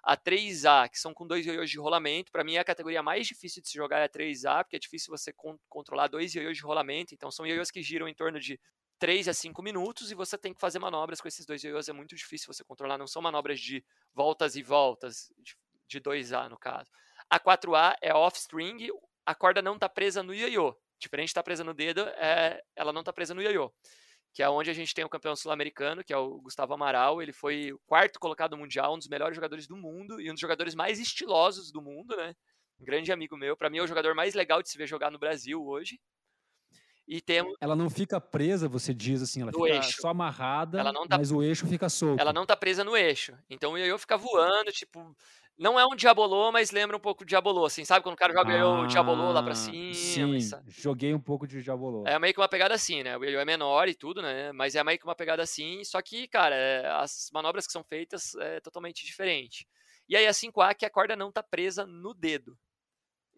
A 3A, que são com dois ioiôs de rolamento, para mim é a categoria mais difícil de se jogar é a 3A, porque é difícil você con controlar dois ioiôs de rolamento, então são ioiôs que giram em torno de 3 a 5 minutos e você tem que fazer manobras com esses dois ioiôs, é muito difícil você controlar, não são manobras de voltas e voltas, de, de 2A no caso. A 4A é off-string, a corda não está presa no ioiô, diferente de estar tá presa no dedo, é, ela não está presa no ioiô. Que é onde a gente tem o campeão sul-americano, que é o Gustavo Amaral. Ele foi o quarto colocado mundial, um dos melhores jogadores do mundo e um dos jogadores mais estilosos do mundo, né? Um grande amigo meu. Para mim, é o jogador mais legal de se ver jogar no Brasil hoje. E temos.
Ela não fica presa, você diz assim, ela fica
eixo.
só amarrada, tá... mas o eixo fica solto.
Ela não tá presa no eixo. Então o ioiô fica voando, tipo. Não é um diabolô, mas lembra um pouco de diabolô, assim, sabe? Quando o cara joga ah, o diabolô lá pra ah, cima.
Sim, joguei um pouco de diabolô.
É meio que uma pegada assim, né? O ioiô é menor e tudo, né? Mas é meio que uma pegada assim, só que, cara, é, as manobras que são feitas é totalmente diferente. E aí a 5A que a corda não tá presa no dedo.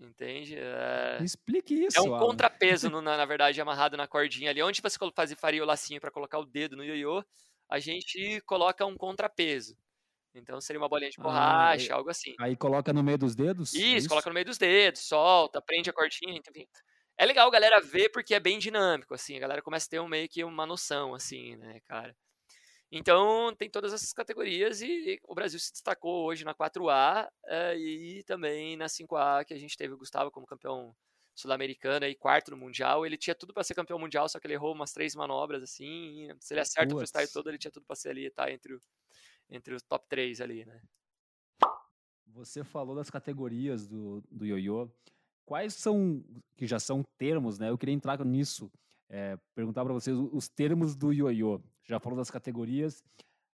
Entende? É...
Explique isso.
É um Alan. contrapeso, no, na, na, verdade, amarrado na cordinha ali. Onde você faz, faria o lacinho para colocar o dedo no ioiô, a gente coloca um contrapeso. Então seria uma bolinha de ah, borracha, ah, algo assim.
Aí coloca no meio dos dedos?
Isso, isso, coloca no meio dos dedos, solta, prende a cordinha, enfim. É legal a galera ver porque é bem dinâmico, assim, a galera começa a ter um, meio que uma noção, assim, né, cara. Então, tem todas essas categorias e o Brasil se destacou hoje na 4A eh, e também na 5A, que a gente teve o Gustavo como campeão sul-americano e quarto no Mundial. Ele tinha tudo para ser campeão mundial, só que ele errou umas três manobras assim. Se ele acerta Puts. o freestyle todo, ele tinha tudo para ser ali, tá? Entre, o, entre os top 3 ali, né?
Você falou das categorias do, do ioiô. Quais são, que já são termos, né? Eu queria entrar nisso, é, perguntar para vocês os termos do ioiô já falou das categorias,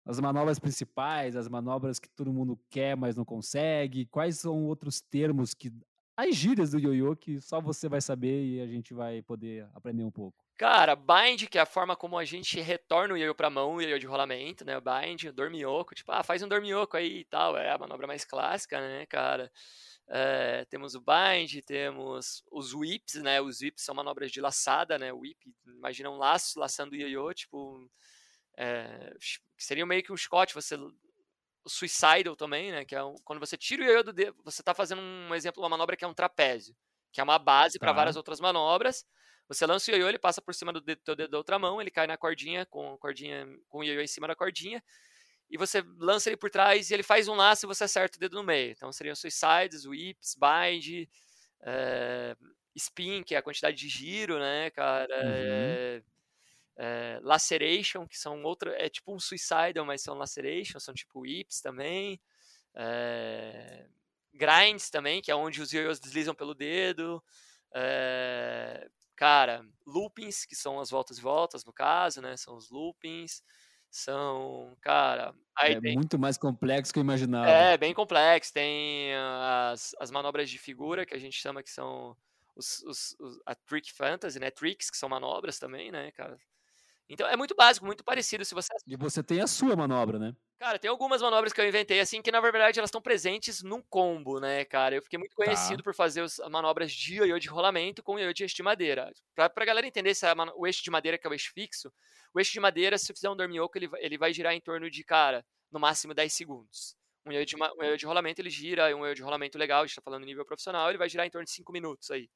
as manobras principais, as manobras que todo mundo quer, mas não consegue. Quais são outros termos que as gírias do ioiô que só você vai saber e a gente vai poder aprender um pouco?
Cara, bind, que é a forma como a gente retorna o ioiô pra mão, o ioiô de rolamento, né? Bind, dorminhoco, tipo, ah, faz um dorminhoco aí e tal, é a manobra mais clássica, né, cara? É, temos o bind, temos os whips, né? Os whips são manobras de laçada, né? O whip, imagina um laço laçando o ioiô, tipo, é, seria meio que um chicote, você o suicidal também, né, que é um, quando você tira o ioiô do dedo, você está fazendo um exemplo, uma manobra que é um trapézio, que é uma base para tá. várias outras manobras. Você lança o ioiô, ele passa por cima do dedo, teu dedo da outra mão, ele cai na cordinha com a cordinha com o ioiô em cima da cordinha. E você lança ele por trás e ele faz um laço e você acerta o dedo no meio. Então seriam suicides, whips, bind, é, spin, que é a quantidade de giro, né, cara? Uhum. É, é, Laceration, que são outra, é tipo um Suicidal, mas são Laceration, são tipo Whips também. Grinds também, que é onde os ioiôs deslizam pelo dedo. É, cara, loopings, que são as voltas e voltas, no caso, né? São os loopings. São, cara.
é tem... muito mais complexo que eu imaginava.
É, bem complexo. Tem as, as manobras de figura, que a gente chama que são os, os, os, a Trick Fantasy, né? Tricks, que são manobras também, né, cara? Então é muito básico, muito parecido. Se você
e você tem a sua manobra, né?
Cara, tem algumas manobras que eu inventei assim que na verdade elas estão presentes num combo, né, cara? Eu fiquei muito tá. conhecido tá. por fazer as manobras de ioiô de rolamento com ioiô de eixo de madeira. Pra, pra galera entender se é o eixo de madeira que é o eixo fixo, o eixo de madeira, se fizer um dorminhoco, ele, ele vai girar em torno de, cara, no máximo 10 segundos. Um ioiô de, um ioiô de rolamento, ele gira, um ioiô de rolamento legal, a gente tá falando nível profissional, ele vai girar em torno de 5 minutos aí.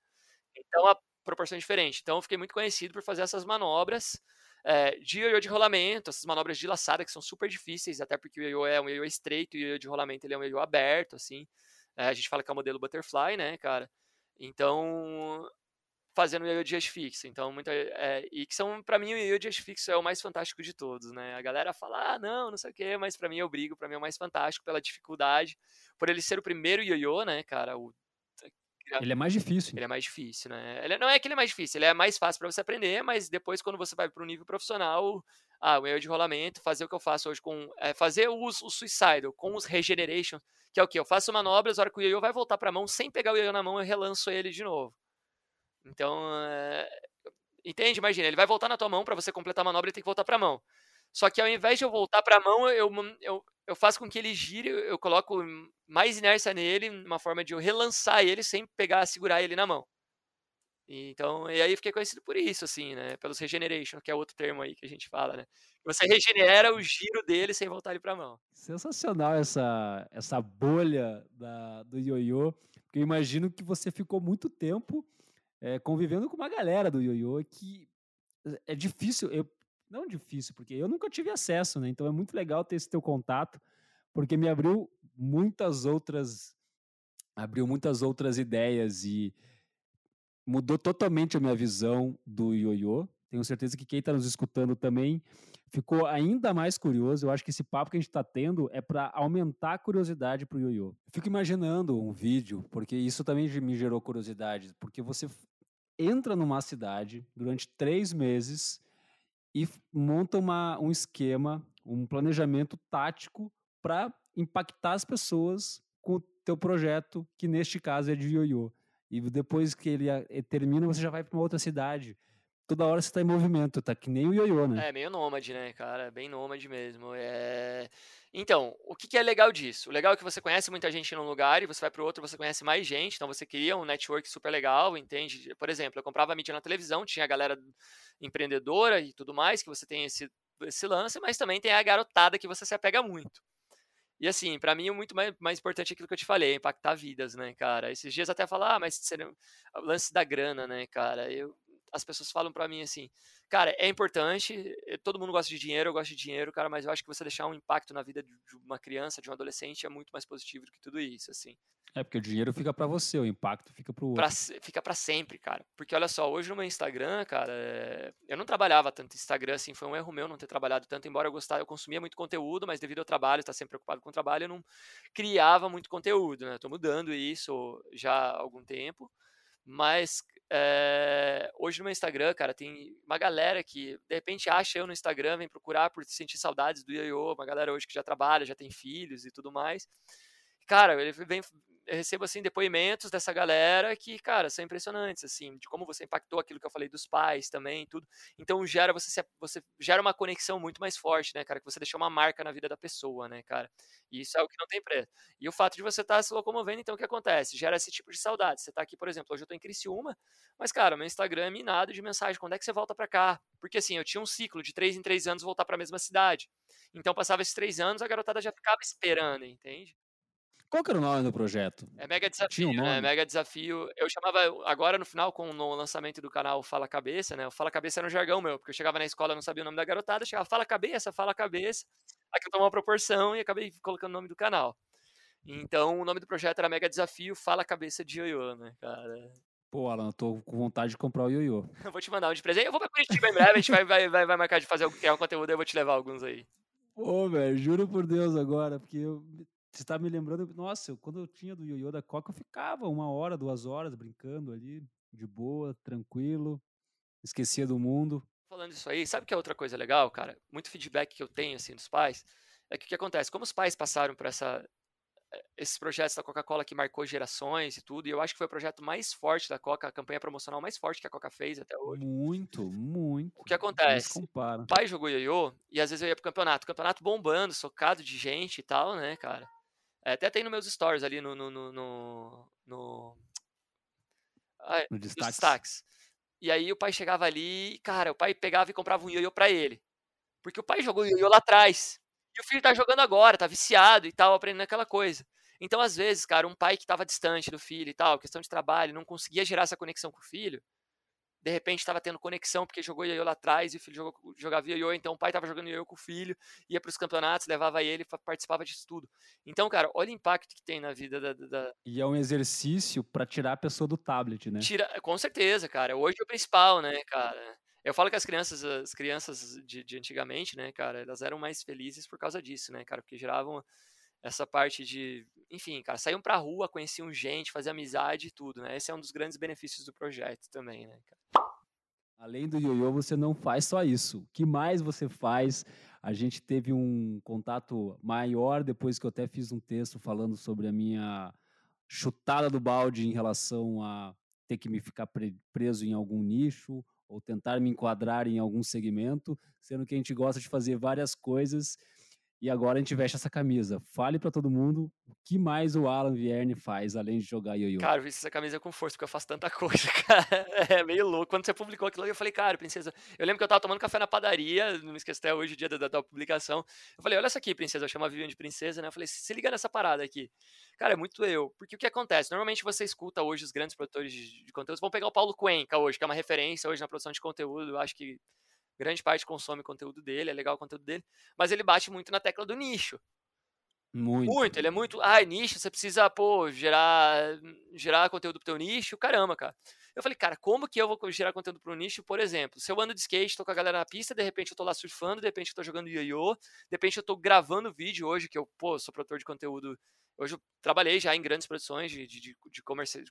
Então a proporção é diferente. Então eu fiquei muito conhecido por fazer essas manobras é, de ioiô de rolamento, essas manobras de laçada que são super difíceis, até porque o ioiô é um ioiô estreito e o ioiô de rolamento ele é um ioiô aberto, assim. É, a gente fala que é o modelo butterfly, né, cara? Então, fazendo ioiô de fixo. Então, muita, é, e que são, para mim, o ioiô de fixo é o mais fantástico de todos, né? A galera fala, ah, não, não sei o quê, mas para mim eu brigo, para mim é o mais fantástico pela dificuldade, por ele ser o primeiro ioiô, né, cara? O
ele é mais difícil.
Ele é mais difícil, né? Ele, não é que ele é mais difícil, ele é mais fácil para você aprender, mas depois, quando você vai para o nível profissional, ah, o erro de rolamento, fazer o que eu faço hoje com. É, fazer o, o Suicidal com os Regeneration, que é o que? Eu faço manobras, a hora que o Yoyo vai voltar para a mão, sem pegar o Yoyo na mão, eu relanço ele de novo. Então, é, entende? Imagina, ele vai voltar na tua mão para você completar a manobra, ele tem que voltar para a mão. Só que ao invés de eu voltar para a mão, eu, eu, eu faço com que ele gire, eu coloco mais inércia nele, uma forma de eu relançar ele sem pegar, segurar ele na mão. Então, e aí fiquei conhecido por isso, assim, né? Pelos regeneration, que é outro termo aí que a gente fala, né? Você regenera o giro dele sem voltar ele para a mão.
Sensacional essa, essa bolha da, do ioiô, porque eu imagino que você ficou muito tempo é, convivendo com uma galera do ioiô que é difícil, eu, não difícil, porque eu nunca tive acesso, né? Então é muito legal ter esse teu contato, porque me abriu muitas outras abriu muitas outras ideias e mudou totalmente a minha visão do ioiô. tenho certeza que quem está nos escutando também ficou ainda mais curioso. Eu acho que esse papo que a gente está tendo é para aumentar a curiosidade para o ioiô. Fico imaginando um vídeo, porque isso também me gerou curiosidade, porque você entra numa cidade durante três meses e monta uma, um esquema, um planejamento tático para impactar as pessoas com o teu projeto, que neste caso é de ioiô. E depois que ele eh, termina, você já vai para uma outra cidade toda hora você tá em movimento, tá que nem o ioiô, né?
É, meio nômade, né, cara? Bem nômade mesmo. É... Então, o que, que, é legal disso? O legal é que você conhece muita gente num lugar e você vai para outro, você conhece mais gente, então você cria um network super legal, entende? Por exemplo, eu comprava mídia na televisão, tinha a galera empreendedora e tudo mais, que você tem esse, esse lance, mas também tem a garotada que você se apega muito. E assim, para mim, o muito mais, mais importante é aquilo que eu te falei, é impactar vidas, né, cara? Esses dias até falar, ah, mas o lance da grana, né, cara? Eu, as pessoas falam para mim assim, cara, é importante, eh, todo mundo gosta de dinheiro, eu gosto de dinheiro, cara, mas eu acho que você deixar um impacto na vida de uma criança, de um adolescente é muito mais positivo do que tudo isso, assim.
É, porque o dinheiro fica para você, o impacto fica pro outro.
Pra, fica para sempre, cara. Porque olha só, hoje no meu Instagram, cara, é... eu não trabalhava tanto Instagram, assim, foi um erro meu não ter trabalhado tanto, embora eu gostasse, eu consumia muito conteúdo, mas devido ao trabalho, estar sempre preocupado com o trabalho, eu não criava muito conteúdo, né? Eu tô mudando isso já há algum tempo. Mas é, hoje no meu Instagram, cara, tem uma galera que de repente acha eu no Instagram, vem procurar por sentir saudades do Ioiô, uma galera hoje que já trabalha, já tem filhos e tudo mais. Cara, ele vem, eu recebo assim depoimentos dessa galera que, cara, são impressionantes assim, de como você impactou aquilo que eu falei dos pais também, tudo. Então gera você você gera uma conexão muito mais forte, né, cara, que você deixou uma marca na vida da pessoa, né, cara? E isso é o que não tem preço. E o fato de você estar tá se locomovendo, então o que acontece? Gera esse tipo de saudade. Você tá aqui, por exemplo, hoje eu tô em Criciúma, mas cara, meu Instagram é minado de mensagem, quando é que você volta para cá? Porque assim, eu tinha um ciclo de três em três anos voltar para a mesma cidade. Então passava esses três anos, a garotada já ficava esperando, entende?
Qual que era o nome do projeto?
É Mega Desafio, um né? Mega Desafio. Eu chamava agora no final com no lançamento do canal Fala Cabeça, né? O Fala Cabeça era um jargão meu, porque eu chegava na escola, não sabia o nome da garotada, chegava Fala Cabeça, Fala Cabeça. Aqui eu tomou uma proporção e acabei colocando o nome do canal. Então, o nome do projeto era Mega Desafio Fala Cabeça de Ioiô, né, cara?
Pô, Alan, eu tô com vontade de comprar o ioiô.
eu vou te mandar um de presente. Eu vou pra Curitiba em breve, a gente vai, vai, vai, vai marcar de fazer um conteúdo e eu vou te levar alguns aí.
Pô, velho, juro por Deus agora, porque eu você está me lembrando, nossa, eu, quando eu tinha do ioiô da Coca, eu ficava uma hora, duas horas brincando ali, de boa, tranquilo, esquecia do mundo.
Falando isso aí, sabe que é outra coisa legal, cara? Muito feedback que eu tenho, assim, dos pais, é que o que acontece? Como os pais passaram por essa, eh, esses projetos da Coca-Cola que marcou gerações e tudo, e eu acho que foi o projeto mais forte da Coca, a campanha promocional mais forte que a Coca fez até hoje.
Muito, muito.
O que acontece? O pai jogou ioiô e às vezes eu ia pro campeonato, campeonato bombando, socado de gente e tal, né, cara? É, até tem nos meus stories ali no. no, no, no, no... Ah, no destaques. destaques. E aí o pai chegava ali, cara, o pai pegava e comprava um ioiô pra ele. Porque o pai jogou ioiô lá atrás. E o filho tá jogando agora, tá viciado e tal, aprendendo aquela coisa. Então, às vezes, cara, um pai que tava distante do filho e tal, questão de trabalho, não conseguia gerar essa conexão com o filho, de repente estava tendo conexão porque jogou ioiô lá atrás e o filho jogou, jogava ioiô, então o pai estava jogando ioiô com o filho, ia para os campeonatos, levava ele, participava disso tudo. Então, cara, olha o impacto que tem na vida da. da...
E é um exercício para tirar a pessoa do tablet, né?
Tira, com certeza, cara. Hoje é o principal, né, cara? Eu falo que as crianças, as crianças de, de antigamente, né, cara, elas eram mais felizes por causa disso, né, cara, porque geravam essa parte de, enfim, cara, saíam pra rua, conheciam gente, faziam amizade e tudo, né? Esse é um dos grandes benefícios do projeto também, né, cara?
Além do ioiô, você não faz só isso. O que mais você faz? A gente teve um contato maior depois que eu até fiz um texto falando sobre a minha chutada do balde em relação a ter que me ficar preso em algum nicho ou tentar me enquadrar em algum segmento, sendo que a gente gosta de fazer várias coisas e agora a gente veste essa camisa. Fale para todo mundo o que mais o Alan Vierne faz além de jogar ioiô.
Cara, eu essa camisa com força, porque eu faço tanta coisa, cara. É meio louco. Quando você publicou aquilo, eu falei, cara, princesa. Eu lembro que eu tava tomando café na padaria, não me esqueço até hoje, o dia da, da, da publicação. Eu falei, olha essa aqui, princesa. Eu chamo a Vivian de princesa, né? Eu falei, se liga nessa parada aqui. Cara, é muito eu. Porque o que acontece? Normalmente você escuta hoje os grandes produtores de, de conteúdo. Vão pegar o Paulo Cuenca hoje, que é uma referência hoje na produção de conteúdo. Eu acho que grande parte consome conteúdo dele, é legal o conteúdo dele, mas ele bate muito na tecla do nicho.
Muito.
Muito, ele é muito, ah, nicho, você precisa, pô, gerar, gerar conteúdo pro teu nicho, caramba, cara. Eu falei, cara, como que eu vou gerar conteúdo para um nicho? Por exemplo, se eu ando de skate, tô com a galera na pista, de repente eu tô lá surfando, de repente eu tô jogando ioiô, de repente eu tô gravando vídeo hoje, que eu, pô, sou produtor de conteúdo Hoje eu trabalhei já em grandes produções de, de, de,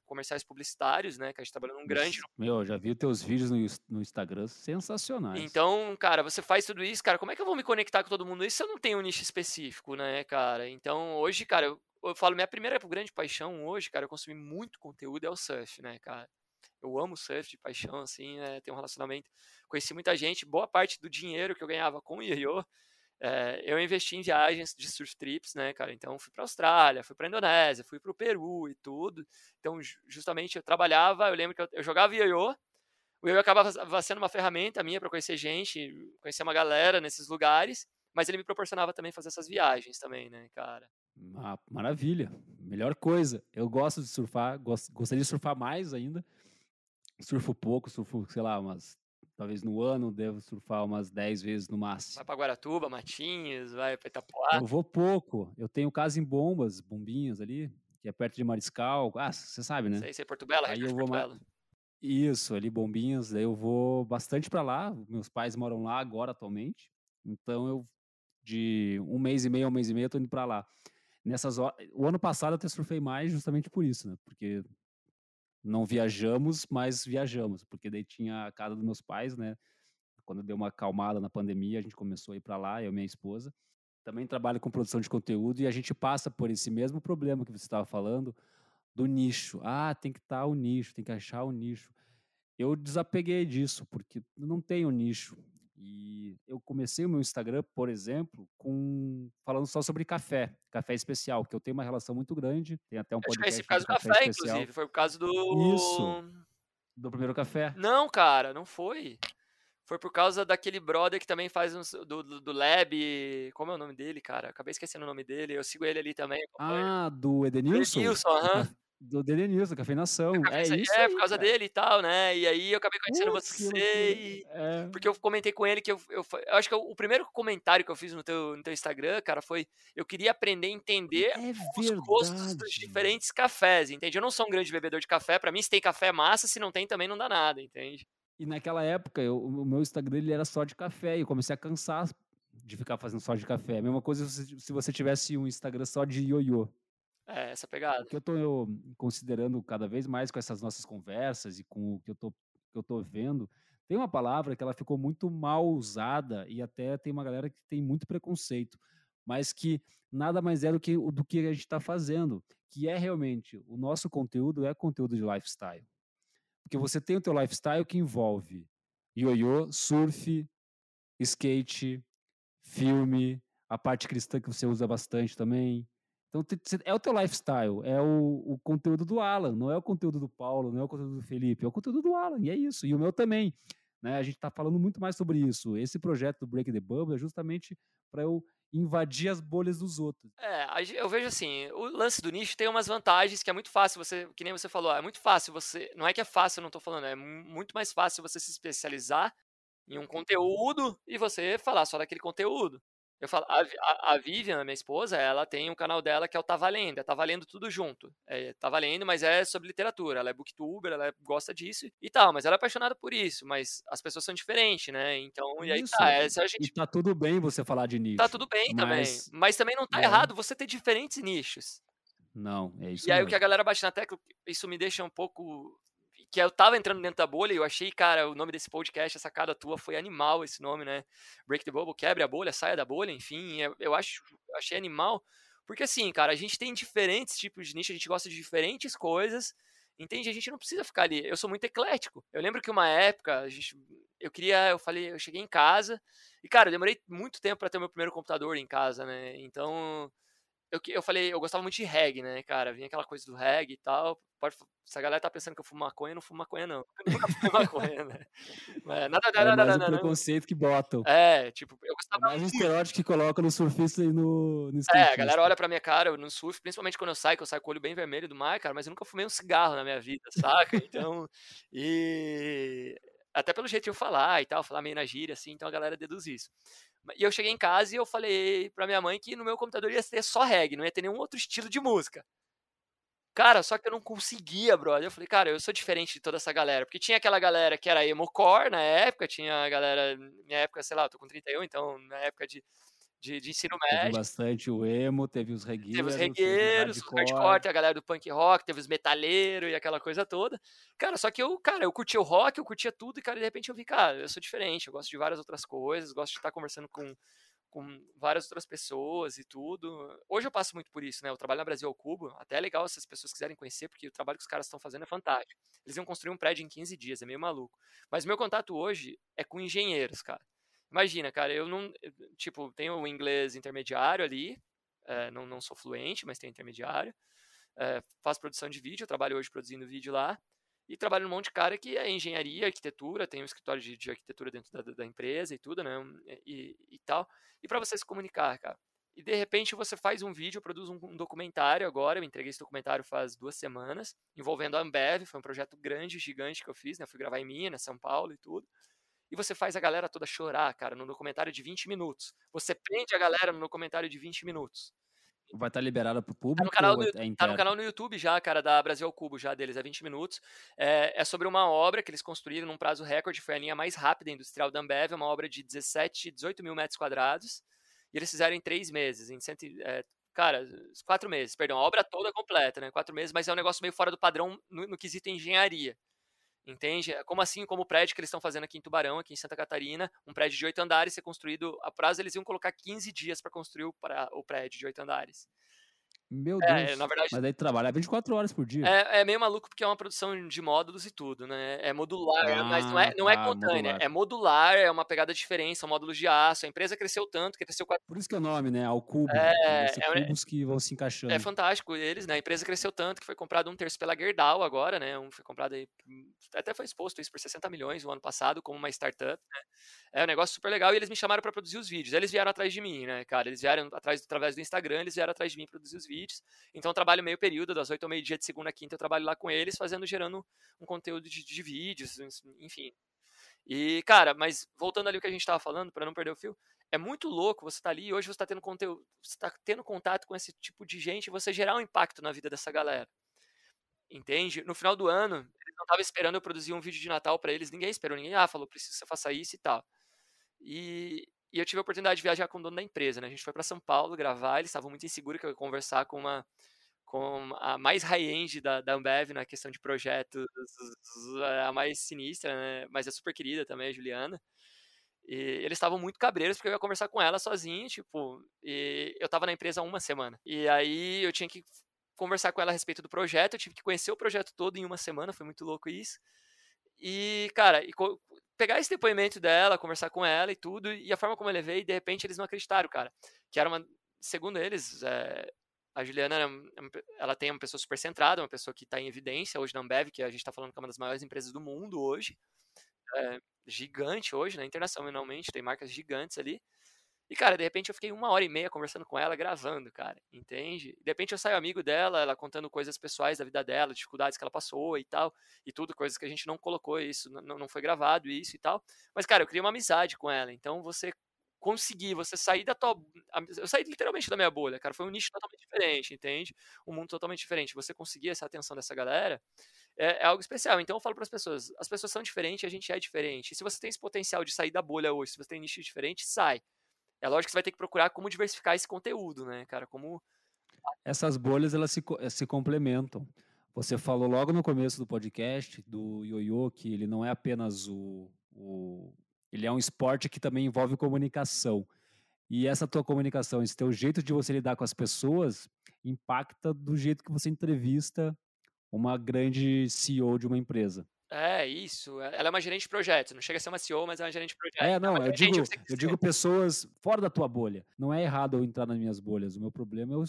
comerciais publicitários, né? Que a gente trabalha num grande.
Meu, já vi teus vídeos no, no Instagram sensacionais.
Então, cara, você faz tudo isso, cara. Como é que eu vou me conectar com todo mundo isso se eu não tenho um nicho específico, né, cara? Então, hoje, cara, eu, eu falo, minha primeira grande paixão hoje, cara, eu consumi muito conteúdo é o surf, né, cara? Eu amo surf de paixão, assim, né? Tenho um relacionamento. Conheci muita gente, boa parte do dinheiro que eu ganhava com o Ioiô é, eu investi em viagens de surf trips, né, cara? Então fui para Austrália, fui para Indonésia, fui para o Peru e tudo. Então justamente eu trabalhava, eu lembro que eu, eu jogava ioiô. O ioiô acabava sendo uma ferramenta minha para conhecer gente, conhecer uma galera nesses lugares, mas ele me proporcionava também fazer essas viagens também, né, cara?
Ah, maravilha, melhor coisa. Eu gosto de surfar, gost, gostaria de surfar mais ainda. Surfo pouco, surfo, sei lá, umas Talvez no ano devo surfar umas 10 vezes no máximo.
Vai para Guaratuba, Matinhos, vai para Itapuá.
Eu vou pouco. Eu tenho casa em Bombas, Bombinhas ali, que é perto de Mariscal. Ah, você sabe, né?
Sei, sei, Porto Belo,
Aí
eu
vou
Porto.
Isso, ali Bombinhas, daí eu vou bastante para lá. Meus pais moram lá agora atualmente. Então eu de um mês e meio um mês e meio eu tô indo para lá. Nessas horas, o ano passado eu até surfei mais justamente por isso, né? Porque não viajamos, mas viajamos, porque daí tinha a casa dos meus pais, né? Quando deu uma acalmada na pandemia, a gente começou a ir para lá, eu e minha esposa. Também trabalho com produção de conteúdo e a gente passa por esse mesmo problema que você estava falando do nicho. Ah, tem que estar tá o nicho, tem que achar o nicho. Eu desapeguei disso, porque não tenho nicho. E eu comecei o meu Instagram, por exemplo, com falando só sobre café, café especial, que eu tenho uma relação muito grande. Tem até um podcast.
Acho que por causa do café, café inclusive. Foi por causa do.
Isso. Do primeiro café.
Não, cara, não foi. Foi por causa daquele brother que também faz um, do, do, do, Lab. Como é o nome dele, cara? Acabei esquecendo o nome dele. Eu sigo ele ali também.
Ah, do Edenilson?
Edenilson, aham.
Do Denilson, Cafeinação. É, isso
é
aí,
por causa
cara.
dele e tal, né? E aí eu acabei conhecendo Putz, você. E... É. Porque eu comentei com ele que eu, eu, eu, acho que o primeiro comentário que eu fiz no teu, no teu Instagram, cara, foi eu queria aprender a entender
é
os gostos dos diferentes cafés, entende? Eu não sou um grande bebedor de café, para mim se tem café é massa, se não tem também não dá nada, entende?
E naquela época, eu, o meu Instagram ele era só de café e eu comecei a cansar de ficar fazendo só de café. A mesma coisa se, se você tivesse um Instagram só de ioiô.
É, essa pegada.
O que eu estou considerando cada vez mais com essas nossas conversas e com o que eu tô, que eu tô vendo, tem uma palavra que ela ficou muito mal usada e até tem uma galera que tem muito preconceito, mas que nada mais é do que, do que a gente está fazendo, que é realmente o nosso conteúdo é conteúdo de lifestyle. Porque você tem o teu lifestyle que envolve ioiô, surf, skate, filme, a parte cristã que você usa bastante também, então é o teu lifestyle, é o, o, conteúdo do Alan, não é o conteúdo do Paulo, não é o conteúdo do Felipe, é o conteúdo do Alan, e é isso. E o meu também. Né? A gente está falando muito mais sobre isso. Esse projeto do Break the Bubble é justamente para eu invadir as bolhas dos outros.
É, eu vejo assim, o lance do nicho tem umas vantagens que é muito fácil você, que nem você falou, é muito fácil você, não é que é fácil, eu não estou falando, é muito mais fácil você se especializar em um conteúdo e você falar só daquele conteúdo. Eu falo, a, a, a, Vivian, minha esposa, ela tem um canal dela que é o Tá Valendo, é Tá Valendo tudo junto. É, tá Valendo, mas é sobre literatura, ela é booktuber, ela gosta disso e tal, mas ela é apaixonada por isso, mas as pessoas são diferentes, né? Então, e aí
isso.
tá, essa a gente...
E tá tudo bem você falar de nicho.
Tá tudo bem mas... também, mas também não tá é. errado você ter diferentes nichos.
Não, é isso
E aí
mesmo.
o que a galera bate na tecla, isso me deixa um pouco que eu tava entrando dentro da bolha e eu achei, cara, o nome desse podcast, a sacada tua foi animal esse nome, né? Break the Bubble, quebre a bolha, saia da bolha, enfim, eu, acho, achei animal, porque assim, cara, a gente tem diferentes tipos de nicho, a gente gosta de diferentes coisas, entende? A gente não precisa ficar ali. Eu sou muito eclético. Eu lembro que uma época, a gente, eu queria, eu falei, eu cheguei em casa e, cara, eu demorei muito tempo para ter o meu primeiro computador em casa, né? Então, eu, eu falei, eu gostava muito de reggae, né, cara? Vinha aquela coisa do reggae e tal. Pode, se a galera tá pensando que eu fumo maconha, eu não fumo maconha, não. Eu nunca fumei maconha, né?
É, nada, nada, é nada, mais nada, preconceito que botam.
É, tipo, eu gostava.
É mais o estereótipo que colocam no surfista e no, no
É, a galera olha pra minha cara no surf, principalmente quando eu saio, que eu saio com o olho bem vermelho do mar, cara, mas eu nunca fumei um cigarro na minha vida, saca? Então, e até pelo jeito de eu falar e tal, falar meio na gíria, assim, então a galera deduz isso. E eu cheguei em casa e eu falei pra minha mãe que no meu computador ia ter só reggae, não ia ter nenhum outro estilo de música. Cara, só que eu não conseguia, brother. Eu falei, cara, eu sou diferente de toda essa galera. Porque tinha aquela galera que era emo-core na época, tinha a galera, minha época, sei lá, eu tô com 31, então na época de, de, de ensino
Teve
médio.
bastante o emo, teve os
Teve os
regueiros, teve
regueiros, os hardcore,
hardcore.
teve a galera do punk rock, teve os metaleiros e aquela coisa toda. Cara, só que eu, cara, eu curtia o rock, eu curtia tudo, e, cara, de repente eu vi, cara, eu sou diferente, eu gosto de várias outras coisas, gosto de estar conversando com, com várias outras pessoas e tudo. Hoje eu passo muito por isso, né? Eu trabalho na Brasil ao Cubo, até é legal se as pessoas quiserem conhecer, porque o trabalho que os caras estão fazendo é fantástico. Eles iam construir um prédio em 15 dias, é meio maluco. Mas meu contato hoje é com engenheiros, cara. Imagina, cara, eu não. Tipo, tenho o inglês intermediário ali, é, não, não sou fluente, mas tenho intermediário. É, faço produção de vídeo, trabalho hoje produzindo vídeo lá. E trabalho num monte de cara que é engenharia, arquitetura, tem um escritório de, de arquitetura dentro da, da, empresa e tudo, né? E, e tal. E para você se comunicar, cara. E de repente você faz um vídeo, produz um, um, documentário agora. Eu entreguei esse documentário faz duas semanas, envolvendo a Ambev. Foi um projeto grande, gigante que eu fiz, né? Eu fui gravar em Minas, São Paulo e tudo e você faz a galera toda chorar, cara, no documentário de 20 minutos. Você prende a galera no documentário de 20 minutos.
Vai estar tá liberada para o público?
Tá no, canal no, é tá no canal no YouTube já, cara, da Brasil ao Cubo, já deles, é 20 minutos. É, é, sobre uma obra que eles construíram num prazo recorde, foi a linha mais rápida industrial da Ambev, uma obra de 17, 18 mil metros quadrados. E eles fizeram em três meses, em cento, é, cara, quatro meses, perdão, a obra toda completa, né? Quatro meses, mas é um negócio meio fora do padrão no, no quesito engenharia. Entende? É como assim, como o prédio que eles estão fazendo aqui em Tubarão, aqui em Santa Catarina, um prédio de oito andares ser construído a prazo, eles iam colocar 15 dias para construir o, prédio de oito andares.
Meu é, Deus. É, na verdade, mas aí trabalha 24 horas por dia.
É, é, meio maluco porque é uma produção de módulos e tudo, né? É modular, ah, mas não é, não é ah, contânea. Modular. É modular, é uma pegada diferente, são módulos de aço. A empresa cresceu tanto, cresceu quatro.
Por isso que é o nome, né? Ao cubo. É, é cubos que vão se encaixando.
É fantástico eles, né? A empresa cresceu tanto que foi comprado um terço pela Gerdau agora, né? Um foi comprado aí. Até foi exposto isso por 60 milhões o ano passado, como uma startup, né? É um negócio super legal e eles me chamaram para produzir os vídeos. Eles vieram atrás de mim, né, cara? Eles vieram atrás, através do Instagram, eles vieram atrás de mim produzir os vídeos. Então trabalho meio período, das 8 ao meio-dia de segunda a quinta, eu trabalho lá com eles, fazendo, gerando um conteúdo de, de vídeos, enfim. E, cara, mas voltando ali o que a gente estava falando, para não perder o fio, é muito louco você tá ali e hoje você está tendo conteúdo, você está tendo contato com esse tipo de gente e você gerar um impacto na vida dessa galera. Entende? No final do ano, eles não estavam esperando eu produzir um vídeo de Natal para eles, ninguém esperou, ninguém, ah, falou, preciso que você faça isso e tal. E, e eu tive a oportunidade de viajar com o dono da empresa, né? A gente foi para São Paulo gravar, eles estavam muito inseguros que eu ia conversar com uma com a mais high-end da, da Ambev na questão de projetos, a mais sinistra, né? Mas é super querida também, a Juliana. E eles estavam muito cabreiros porque eu ia conversar com ela sozinho, tipo, e eu tava na empresa uma semana. E aí eu tinha que conversar com ela a respeito do projeto, eu tive que conhecer o projeto todo em uma semana, foi muito louco isso. E, cara, e pegar esse depoimento dela, conversar com ela e tudo, e a forma como eu levei, de repente eles não acreditaram, cara. Que era uma, segundo eles, é, a Juliana, ela tem uma pessoa super centrada, uma pessoa que está em evidência hoje na Ambev, que a gente está falando que é uma das maiores empresas do mundo hoje. É, gigante hoje, né, internacionalmente, tem marcas gigantes ali. E, cara, de repente eu fiquei uma hora e meia conversando com ela, gravando, cara, entende? De repente eu saio amigo dela, ela contando coisas pessoais da vida dela, dificuldades que ela passou e tal, e tudo, coisas que a gente não colocou isso, não, não foi gravado isso e tal. Mas, cara, eu criei uma amizade com ela, então você conseguir, você sair da tua. Eu saí literalmente da minha bolha, cara. Foi um nicho totalmente diferente, entende? Um mundo totalmente diferente. Você conseguir essa atenção dessa galera é, é algo especial. Então eu falo para as pessoas: as pessoas são diferentes, a gente é diferente. E se você tem esse potencial de sair da bolha hoje, se você tem nicho diferente, sai. É lógico que você vai ter que procurar como diversificar esse conteúdo, né, cara? Como.
Essas bolhas, elas se, se complementam. Você falou logo no começo do podcast do ioiô que ele não é apenas o, o ele é um esporte que também envolve comunicação. E essa tua comunicação, esse teu jeito de você lidar com as pessoas, impacta do jeito que você entrevista uma grande CEO de uma empresa.
É, isso. Ela é uma gerente de projeto. Não chega a ser uma CEO, mas é uma gerente de projeto.
É, não, é eu, digo, eu digo pessoas fora da tua bolha. Não é errado eu entrar nas minhas bolhas. O meu problema é o,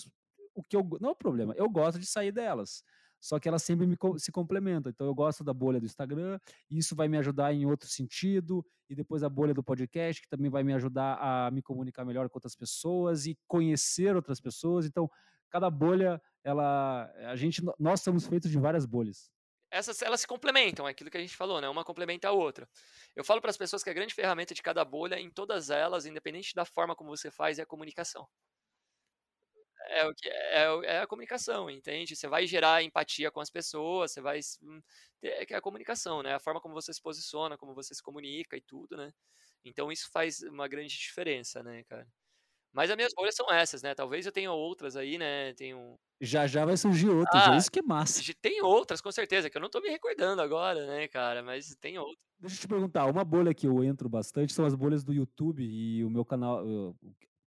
o que eu. Não é o problema, eu gosto de sair delas só que elas sempre me, se complementam. Então eu gosto da bolha do Instagram, e isso vai me ajudar em outro sentido, e depois a bolha do podcast, que também vai me ajudar a me comunicar melhor com outras pessoas e conhecer outras pessoas. Então, cada bolha, ela a gente nós estamos feitos de várias bolhas.
Essas elas se complementam, é aquilo que a gente falou, né? Uma complementa a outra. Eu falo para as pessoas que a grande ferramenta de cada bolha, em todas elas, independente da forma como você faz, é a comunicação. é o que é, é a comunicação, entende? Você vai gerar empatia com as pessoas, você vai hum, é é a comunicação, né? A forma como você se posiciona, como você se comunica e tudo, né? Então isso faz uma grande diferença, né, cara? Mas as minhas bolhas são essas, né? Talvez eu tenha outras aí, né? Tenho
já já vai surgir outras, é ah, é isso que é massa.
Tem outras, com certeza, que eu não tô me recordando agora, né, cara? Mas tem outras.
Deixa eu te perguntar, uma bolha que eu entro bastante são as bolhas do YouTube e o meu canal. Eu,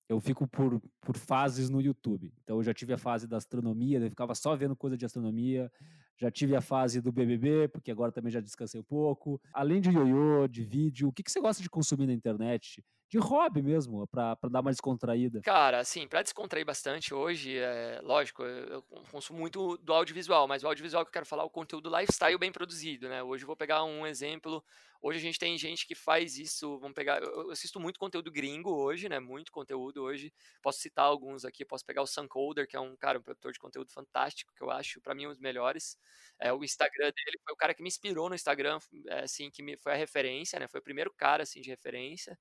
eu fico por, por fases no YouTube. Então eu já tive a fase da astronomia, eu ficava só vendo coisa de astronomia. Já tive a fase do BBB, porque agora também já descansei um pouco. Além de ioiô, de vídeo, o que, que você gosta de consumir na internet? De hobby mesmo, para dar uma descontraída?
Cara, assim, para descontrair bastante hoje, é, lógico, eu consumo muito do audiovisual, mas o audiovisual que eu quero falar é o conteúdo lifestyle bem produzido, né? Hoje eu vou pegar um exemplo. Hoje a gente tem gente que faz isso, vamos pegar, eu assisto muito conteúdo gringo hoje, né? Muito conteúdo hoje. Posso citar alguns aqui, posso pegar o Suncoder, que é um cara, um produtor de conteúdo fantástico, que eu acho para mim um dos melhores. É o Instagram dele foi o cara que me inspirou no Instagram, é, assim, que me foi a referência, né? Foi o primeiro cara assim de referência.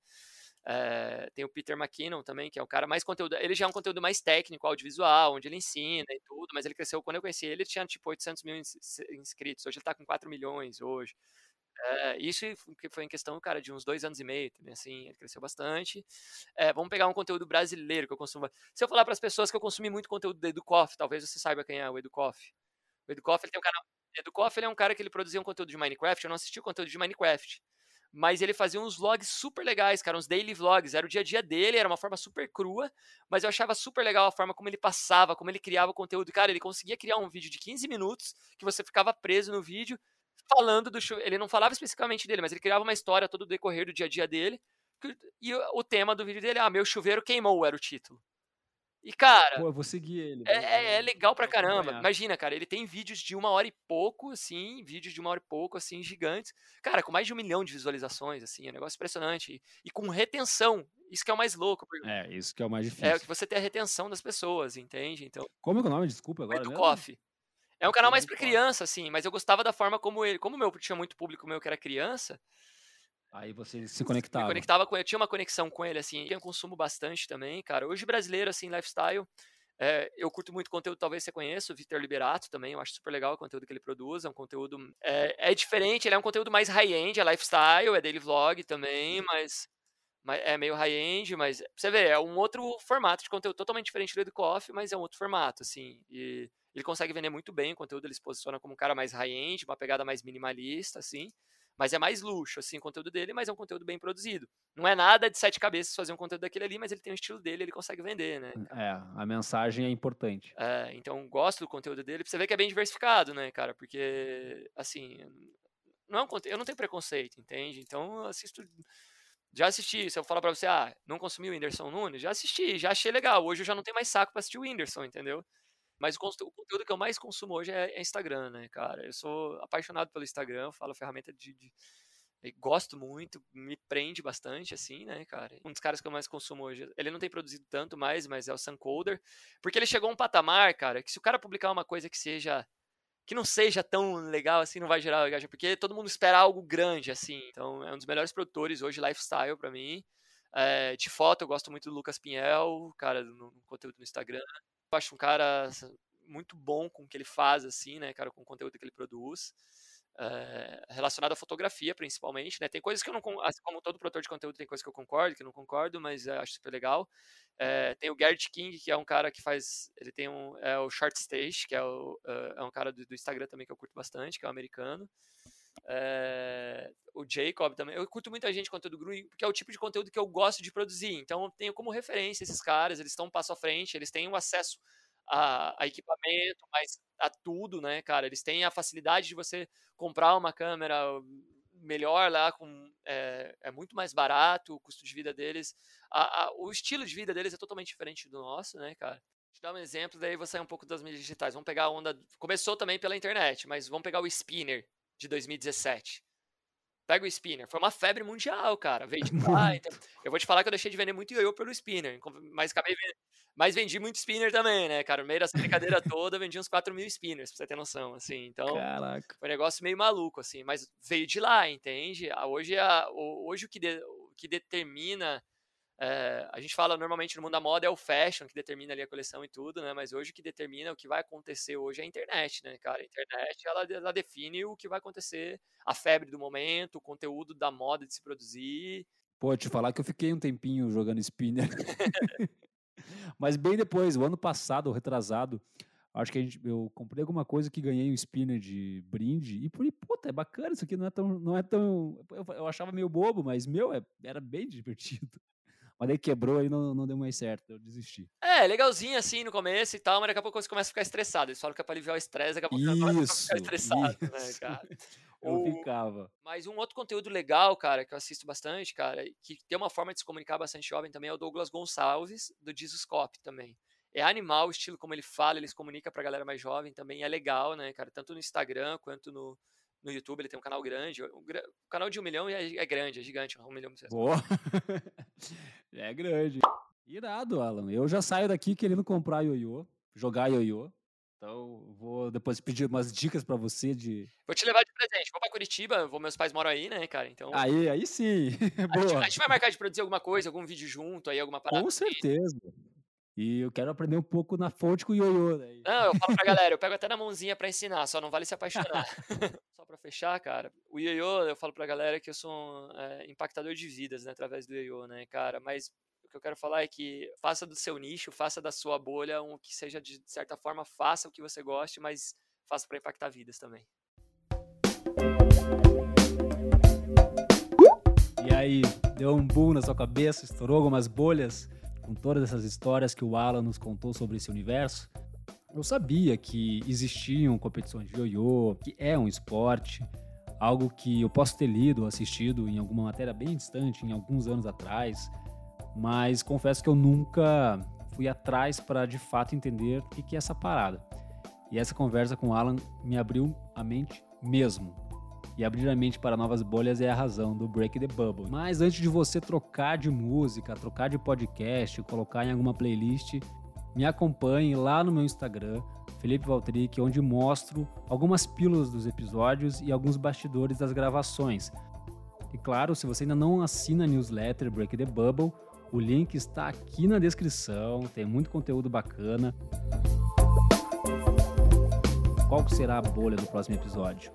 É, tem o Peter McKinnon também, que é o cara mais conteúdo. Ele já é um conteúdo mais técnico, audiovisual, onde ele ensina e tudo, mas ele cresceu. Quando eu conheci ele, ele tinha tipo 800 mil inscritos. Hoje ele tá com 4 milhões. Hoje. É, isso foi em questão, cara, de uns dois anos e meio, assim, ele cresceu bastante. É, vamos pegar um conteúdo brasileiro que eu consumo. Se eu falar para as pessoas que eu consumi muito conteúdo do Educoff, talvez você saiba quem é o Educoff. O Educoff, ele tem um canal. Educoff, ele é um cara que ele produzia um conteúdo de Minecraft. Eu não assisti o conteúdo de Minecraft mas ele fazia uns vlogs super legais, cara, uns daily vlogs, era o dia a dia dele, era uma forma super crua, mas eu achava super legal a forma como ele passava, como ele criava o conteúdo. Cara, ele conseguia criar um vídeo de 15 minutos que você ficava preso no vídeo falando do. Ele não falava especificamente dele, mas ele criava uma história todo o decorrer do dia a dia dele. E o tema do vídeo dele, ah, meu chuveiro queimou, era o título. E, cara.
Pô, eu vou seguir ele.
É, é, é legal pra caramba. Imagina, cara, ele tem vídeos de uma hora e pouco, assim, vídeos de uma hora e pouco, assim, gigantes. Cara, com mais de um milhão de visualizações, assim, é um negócio impressionante. E, e com retenção. Isso que é o mais louco.
É, isso que é o mais difícil.
É que você tem a retenção das pessoas, entende? Então.
Como é, é o nome? Desculpa agora.
Edu Coffee. É um canal mais pra criança, assim, mas eu gostava da forma como ele. Como o meu tinha muito público meu que era criança.
Aí você se conectava.
Me conectava com ele, eu tinha uma conexão com ele, assim, eu consumo bastante também, cara. Hoje brasileiro, assim, lifestyle, é, eu curto muito conteúdo, talvez você conheça, o Victor Liberato também, eu acho super legal o conteúdo que ele produz, é um conteúdo, é, é diferente, ele é um conteúdo mais high-end, é lifestyle, é daily vlog também, mas, mas é meio high-end, mas você vê, é um outro formato de conteúdo totalmente diferente do Coffee, mas é um outro formato, assim, e ele consegue vender muito bem o conteúdo, ele se posiciona como um cara mais high-end, uma pegada mais minimalista, assim, mas é mais luxo, assim, o conteúdo dele, mas é um conteúdo bem produzido. Não é nada de sete cabeças fazer um conteúdo daquele ali, mas ele tem o estilo dele, ele consegue vender, né?
É, a mensagem é importante.
É, então gosto do conteúdo dele, pra você ver que é bem diversificado, né, cara? Porque, assim, não é um, eu não tenho preconceito, entende? Então eu assisto. Já assisti, se eu falar pra você, ah, não consumi o Whindersson Nunes, já assisti, já achei legal. Hoje eu já não tenho mais saco pra assistir o Whindersson, entendeu? Mas o conteúdo que eu mais consumo hoje é, é Instagram, né, cara? Eu sou apaixonado pelo Instagram, falo ferramenta de, de gosto muito, me prende bastante, assim, né, cara? Um dos caras que eu mais consumo hoje, ele não tem produzido tanto mais, mas é o Suncoder, porque ele chegou a um patamar, cara, que se o cara publicar uma coisa que seja que não seja tão legal assim, não vai gerar engajamento, porque todo mundo espera algo grande, assim. Então, é um dos melhores produtores hoje, lifestyle, para mim. É, de foto, eu gosto muito do Lucas Pinhel, cara, no, no conteúdo no Instagram. Eu acho um cara muito bom com o que ele faz, assim, né, cara, com o conteúdo que ele produz. É, relacionado à fotografia, principalmente, né? Tem coisas que eu não, assim como todo produtor de conteúdo, tem coisas que eu concordo, que eu não concordo, mas é, acho super legal. É, tem o Garrett King, que é um cara que faz, ele tem um, é o Short Stage, que é, o, é um cara do, do, Instagram também que eu curto bastante, que é um americano. É, o Jacob também. Eu curto muita gente conteúdo green, porque é o tipo de conteúdo que eu gosto de produzir. Então eu tenho como referência esses caras, eles estão um passo à frente, eles têm o acesso a, a, equipamento, mas a tudo, né, cara? Eles têm a facilidade de você comprar uma câmera melhor lá, com, é, é muito mais barato, o custo de vida deles, a, a, o estilo de vida deles é totalmente diferente do nosso, né, cara? Te dar um exemplo, daí vou sair um pouco das mídias digitais. Vamos pegar a onda. Começou também pela internet, mas vamos pegar o Spinner de 2017. Pega o Spinner. Foi uma febre mundial, cara. Veio de lá. Então, eu vou te falar que eu deixei de vender muito ioiô pelo Spinner. Mas acabei Mas vendi muito Spinner também, né, cara? No meio dessa brincadeira toda, vendi uns 4 mil Spinners, pra você ter noção, assim. Então,
Caraca.
foi um negócio meio maluco, assim. Mas veio de lá, entende? Hoje, a, hoje o, que de, o que determina É, a gente fala normalmente no mundo da moda é o fashion que determina ali a coleção e tudo, né? Mas hoje o que determina o que vai acontecer hoje é a internet, né, cara? A internet ela, ela define o que vai acontecer, a febre do momento, o conteúdo da moda de se produzir.
Pode te falar que eu fiquei um tempinho jogando spinner. Mas bem depois, o ano passado, retrasado, acho que a gente, eu comprei alguma coisa que ganhei um spinner de brinde e falei, puta, é bacana isso aqui, não é tão, não é tão, eu, eu achava meio bobo, mas meu, é, era bem divertido. Mas daí quebrou e não, não deu mais certo, eu desisti.
É, legalzinho assim no começo e tal, mas daqui a pouco você começa a ficar estressado. Eles falam que é pra aliviar o estresse, daqui a pouco você começa a ficar estressado, né, isso. né, cara?
Eu ficava.
Mas um outro conteúdo legal, cara, que eu assisto bastante, cara, que tem uma forma de se comunicar bastante jovem também, é o Douglas Gonçalves, do Jesuscope também. É animal o estilo como ele fala, ele se comunica pra galera mais jovem também, é legal, né, cara? Tanto no Instagram quanto no, no YouTube, ele tem um canal grande. O, canal de um milhão é, é, grande, é gigante, um milhão de
Boa! é grande. Irado, Alan. Eu já saio daqui querendo comprar ioiô, jogar ioiô. Então, vou depois pedir umas dicas para você de.
Vou te levar de presente. Vou pra Curitiba, vou, meus pais moram aí, né, cara? Então.
Aí, aí sim.
a, gente, a, gente, vai marcar de produzir alguma coisa, algum vídeo junto, aí alguma parada.
Com certeza. E eu quero aprender um pouco na fonte com o ioiô. Daí.
Não, eu falo pra galera, eu pego até na mãozinha para ensinar, só não vale se apaixonar. fechar, cara, o ioiô, eu falo pra galera que eu sou um é, impactador de vidas, né, através do ioiô, né, cara, mas o que eu quero falar é que faça do seu nicho, faça da sua bolha um que seja de certa forma, faça o que você goste, mas faça para impactar vidas também.
E aí, deu um boom na sua cabeça, estourou algumas bolhas com todas essas histórias que o Alan nos contou sobre esse universo? Eu sabia que existiam competições de ioiô, que é um esporte, algo que eu posso ter lido ou assistido em alguma matéria bem distante, em alguns anos atrás, mas confesso que eu nunca fui atrás para de fato entender o que é essa parada. E essa conversa com o Alan me abriu a mente mesmo. E abrir a mente para novas bolhas é a razão do Break the Bubble. Mas antes de você trocar de música, trocar de podcast, colocar em alguma playlist, me acompanhe lá no meu Instagram, Felipe Valtric, onde mostro algumas pílulas dos episódios e alguns bastidores das gravações. E claro, se você ainda não assina a newsletter Break the Bubble, o link está aqui na descrição, tem muito conteúdo bacana. Qual será a bolha do próximo episódio?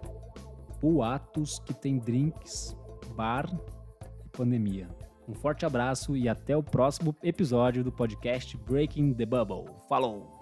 O Atos que tem drinks, bar e pandemia. Um forte abraço e até o próximo episódio do podcast Breaking the Bubble. Falou!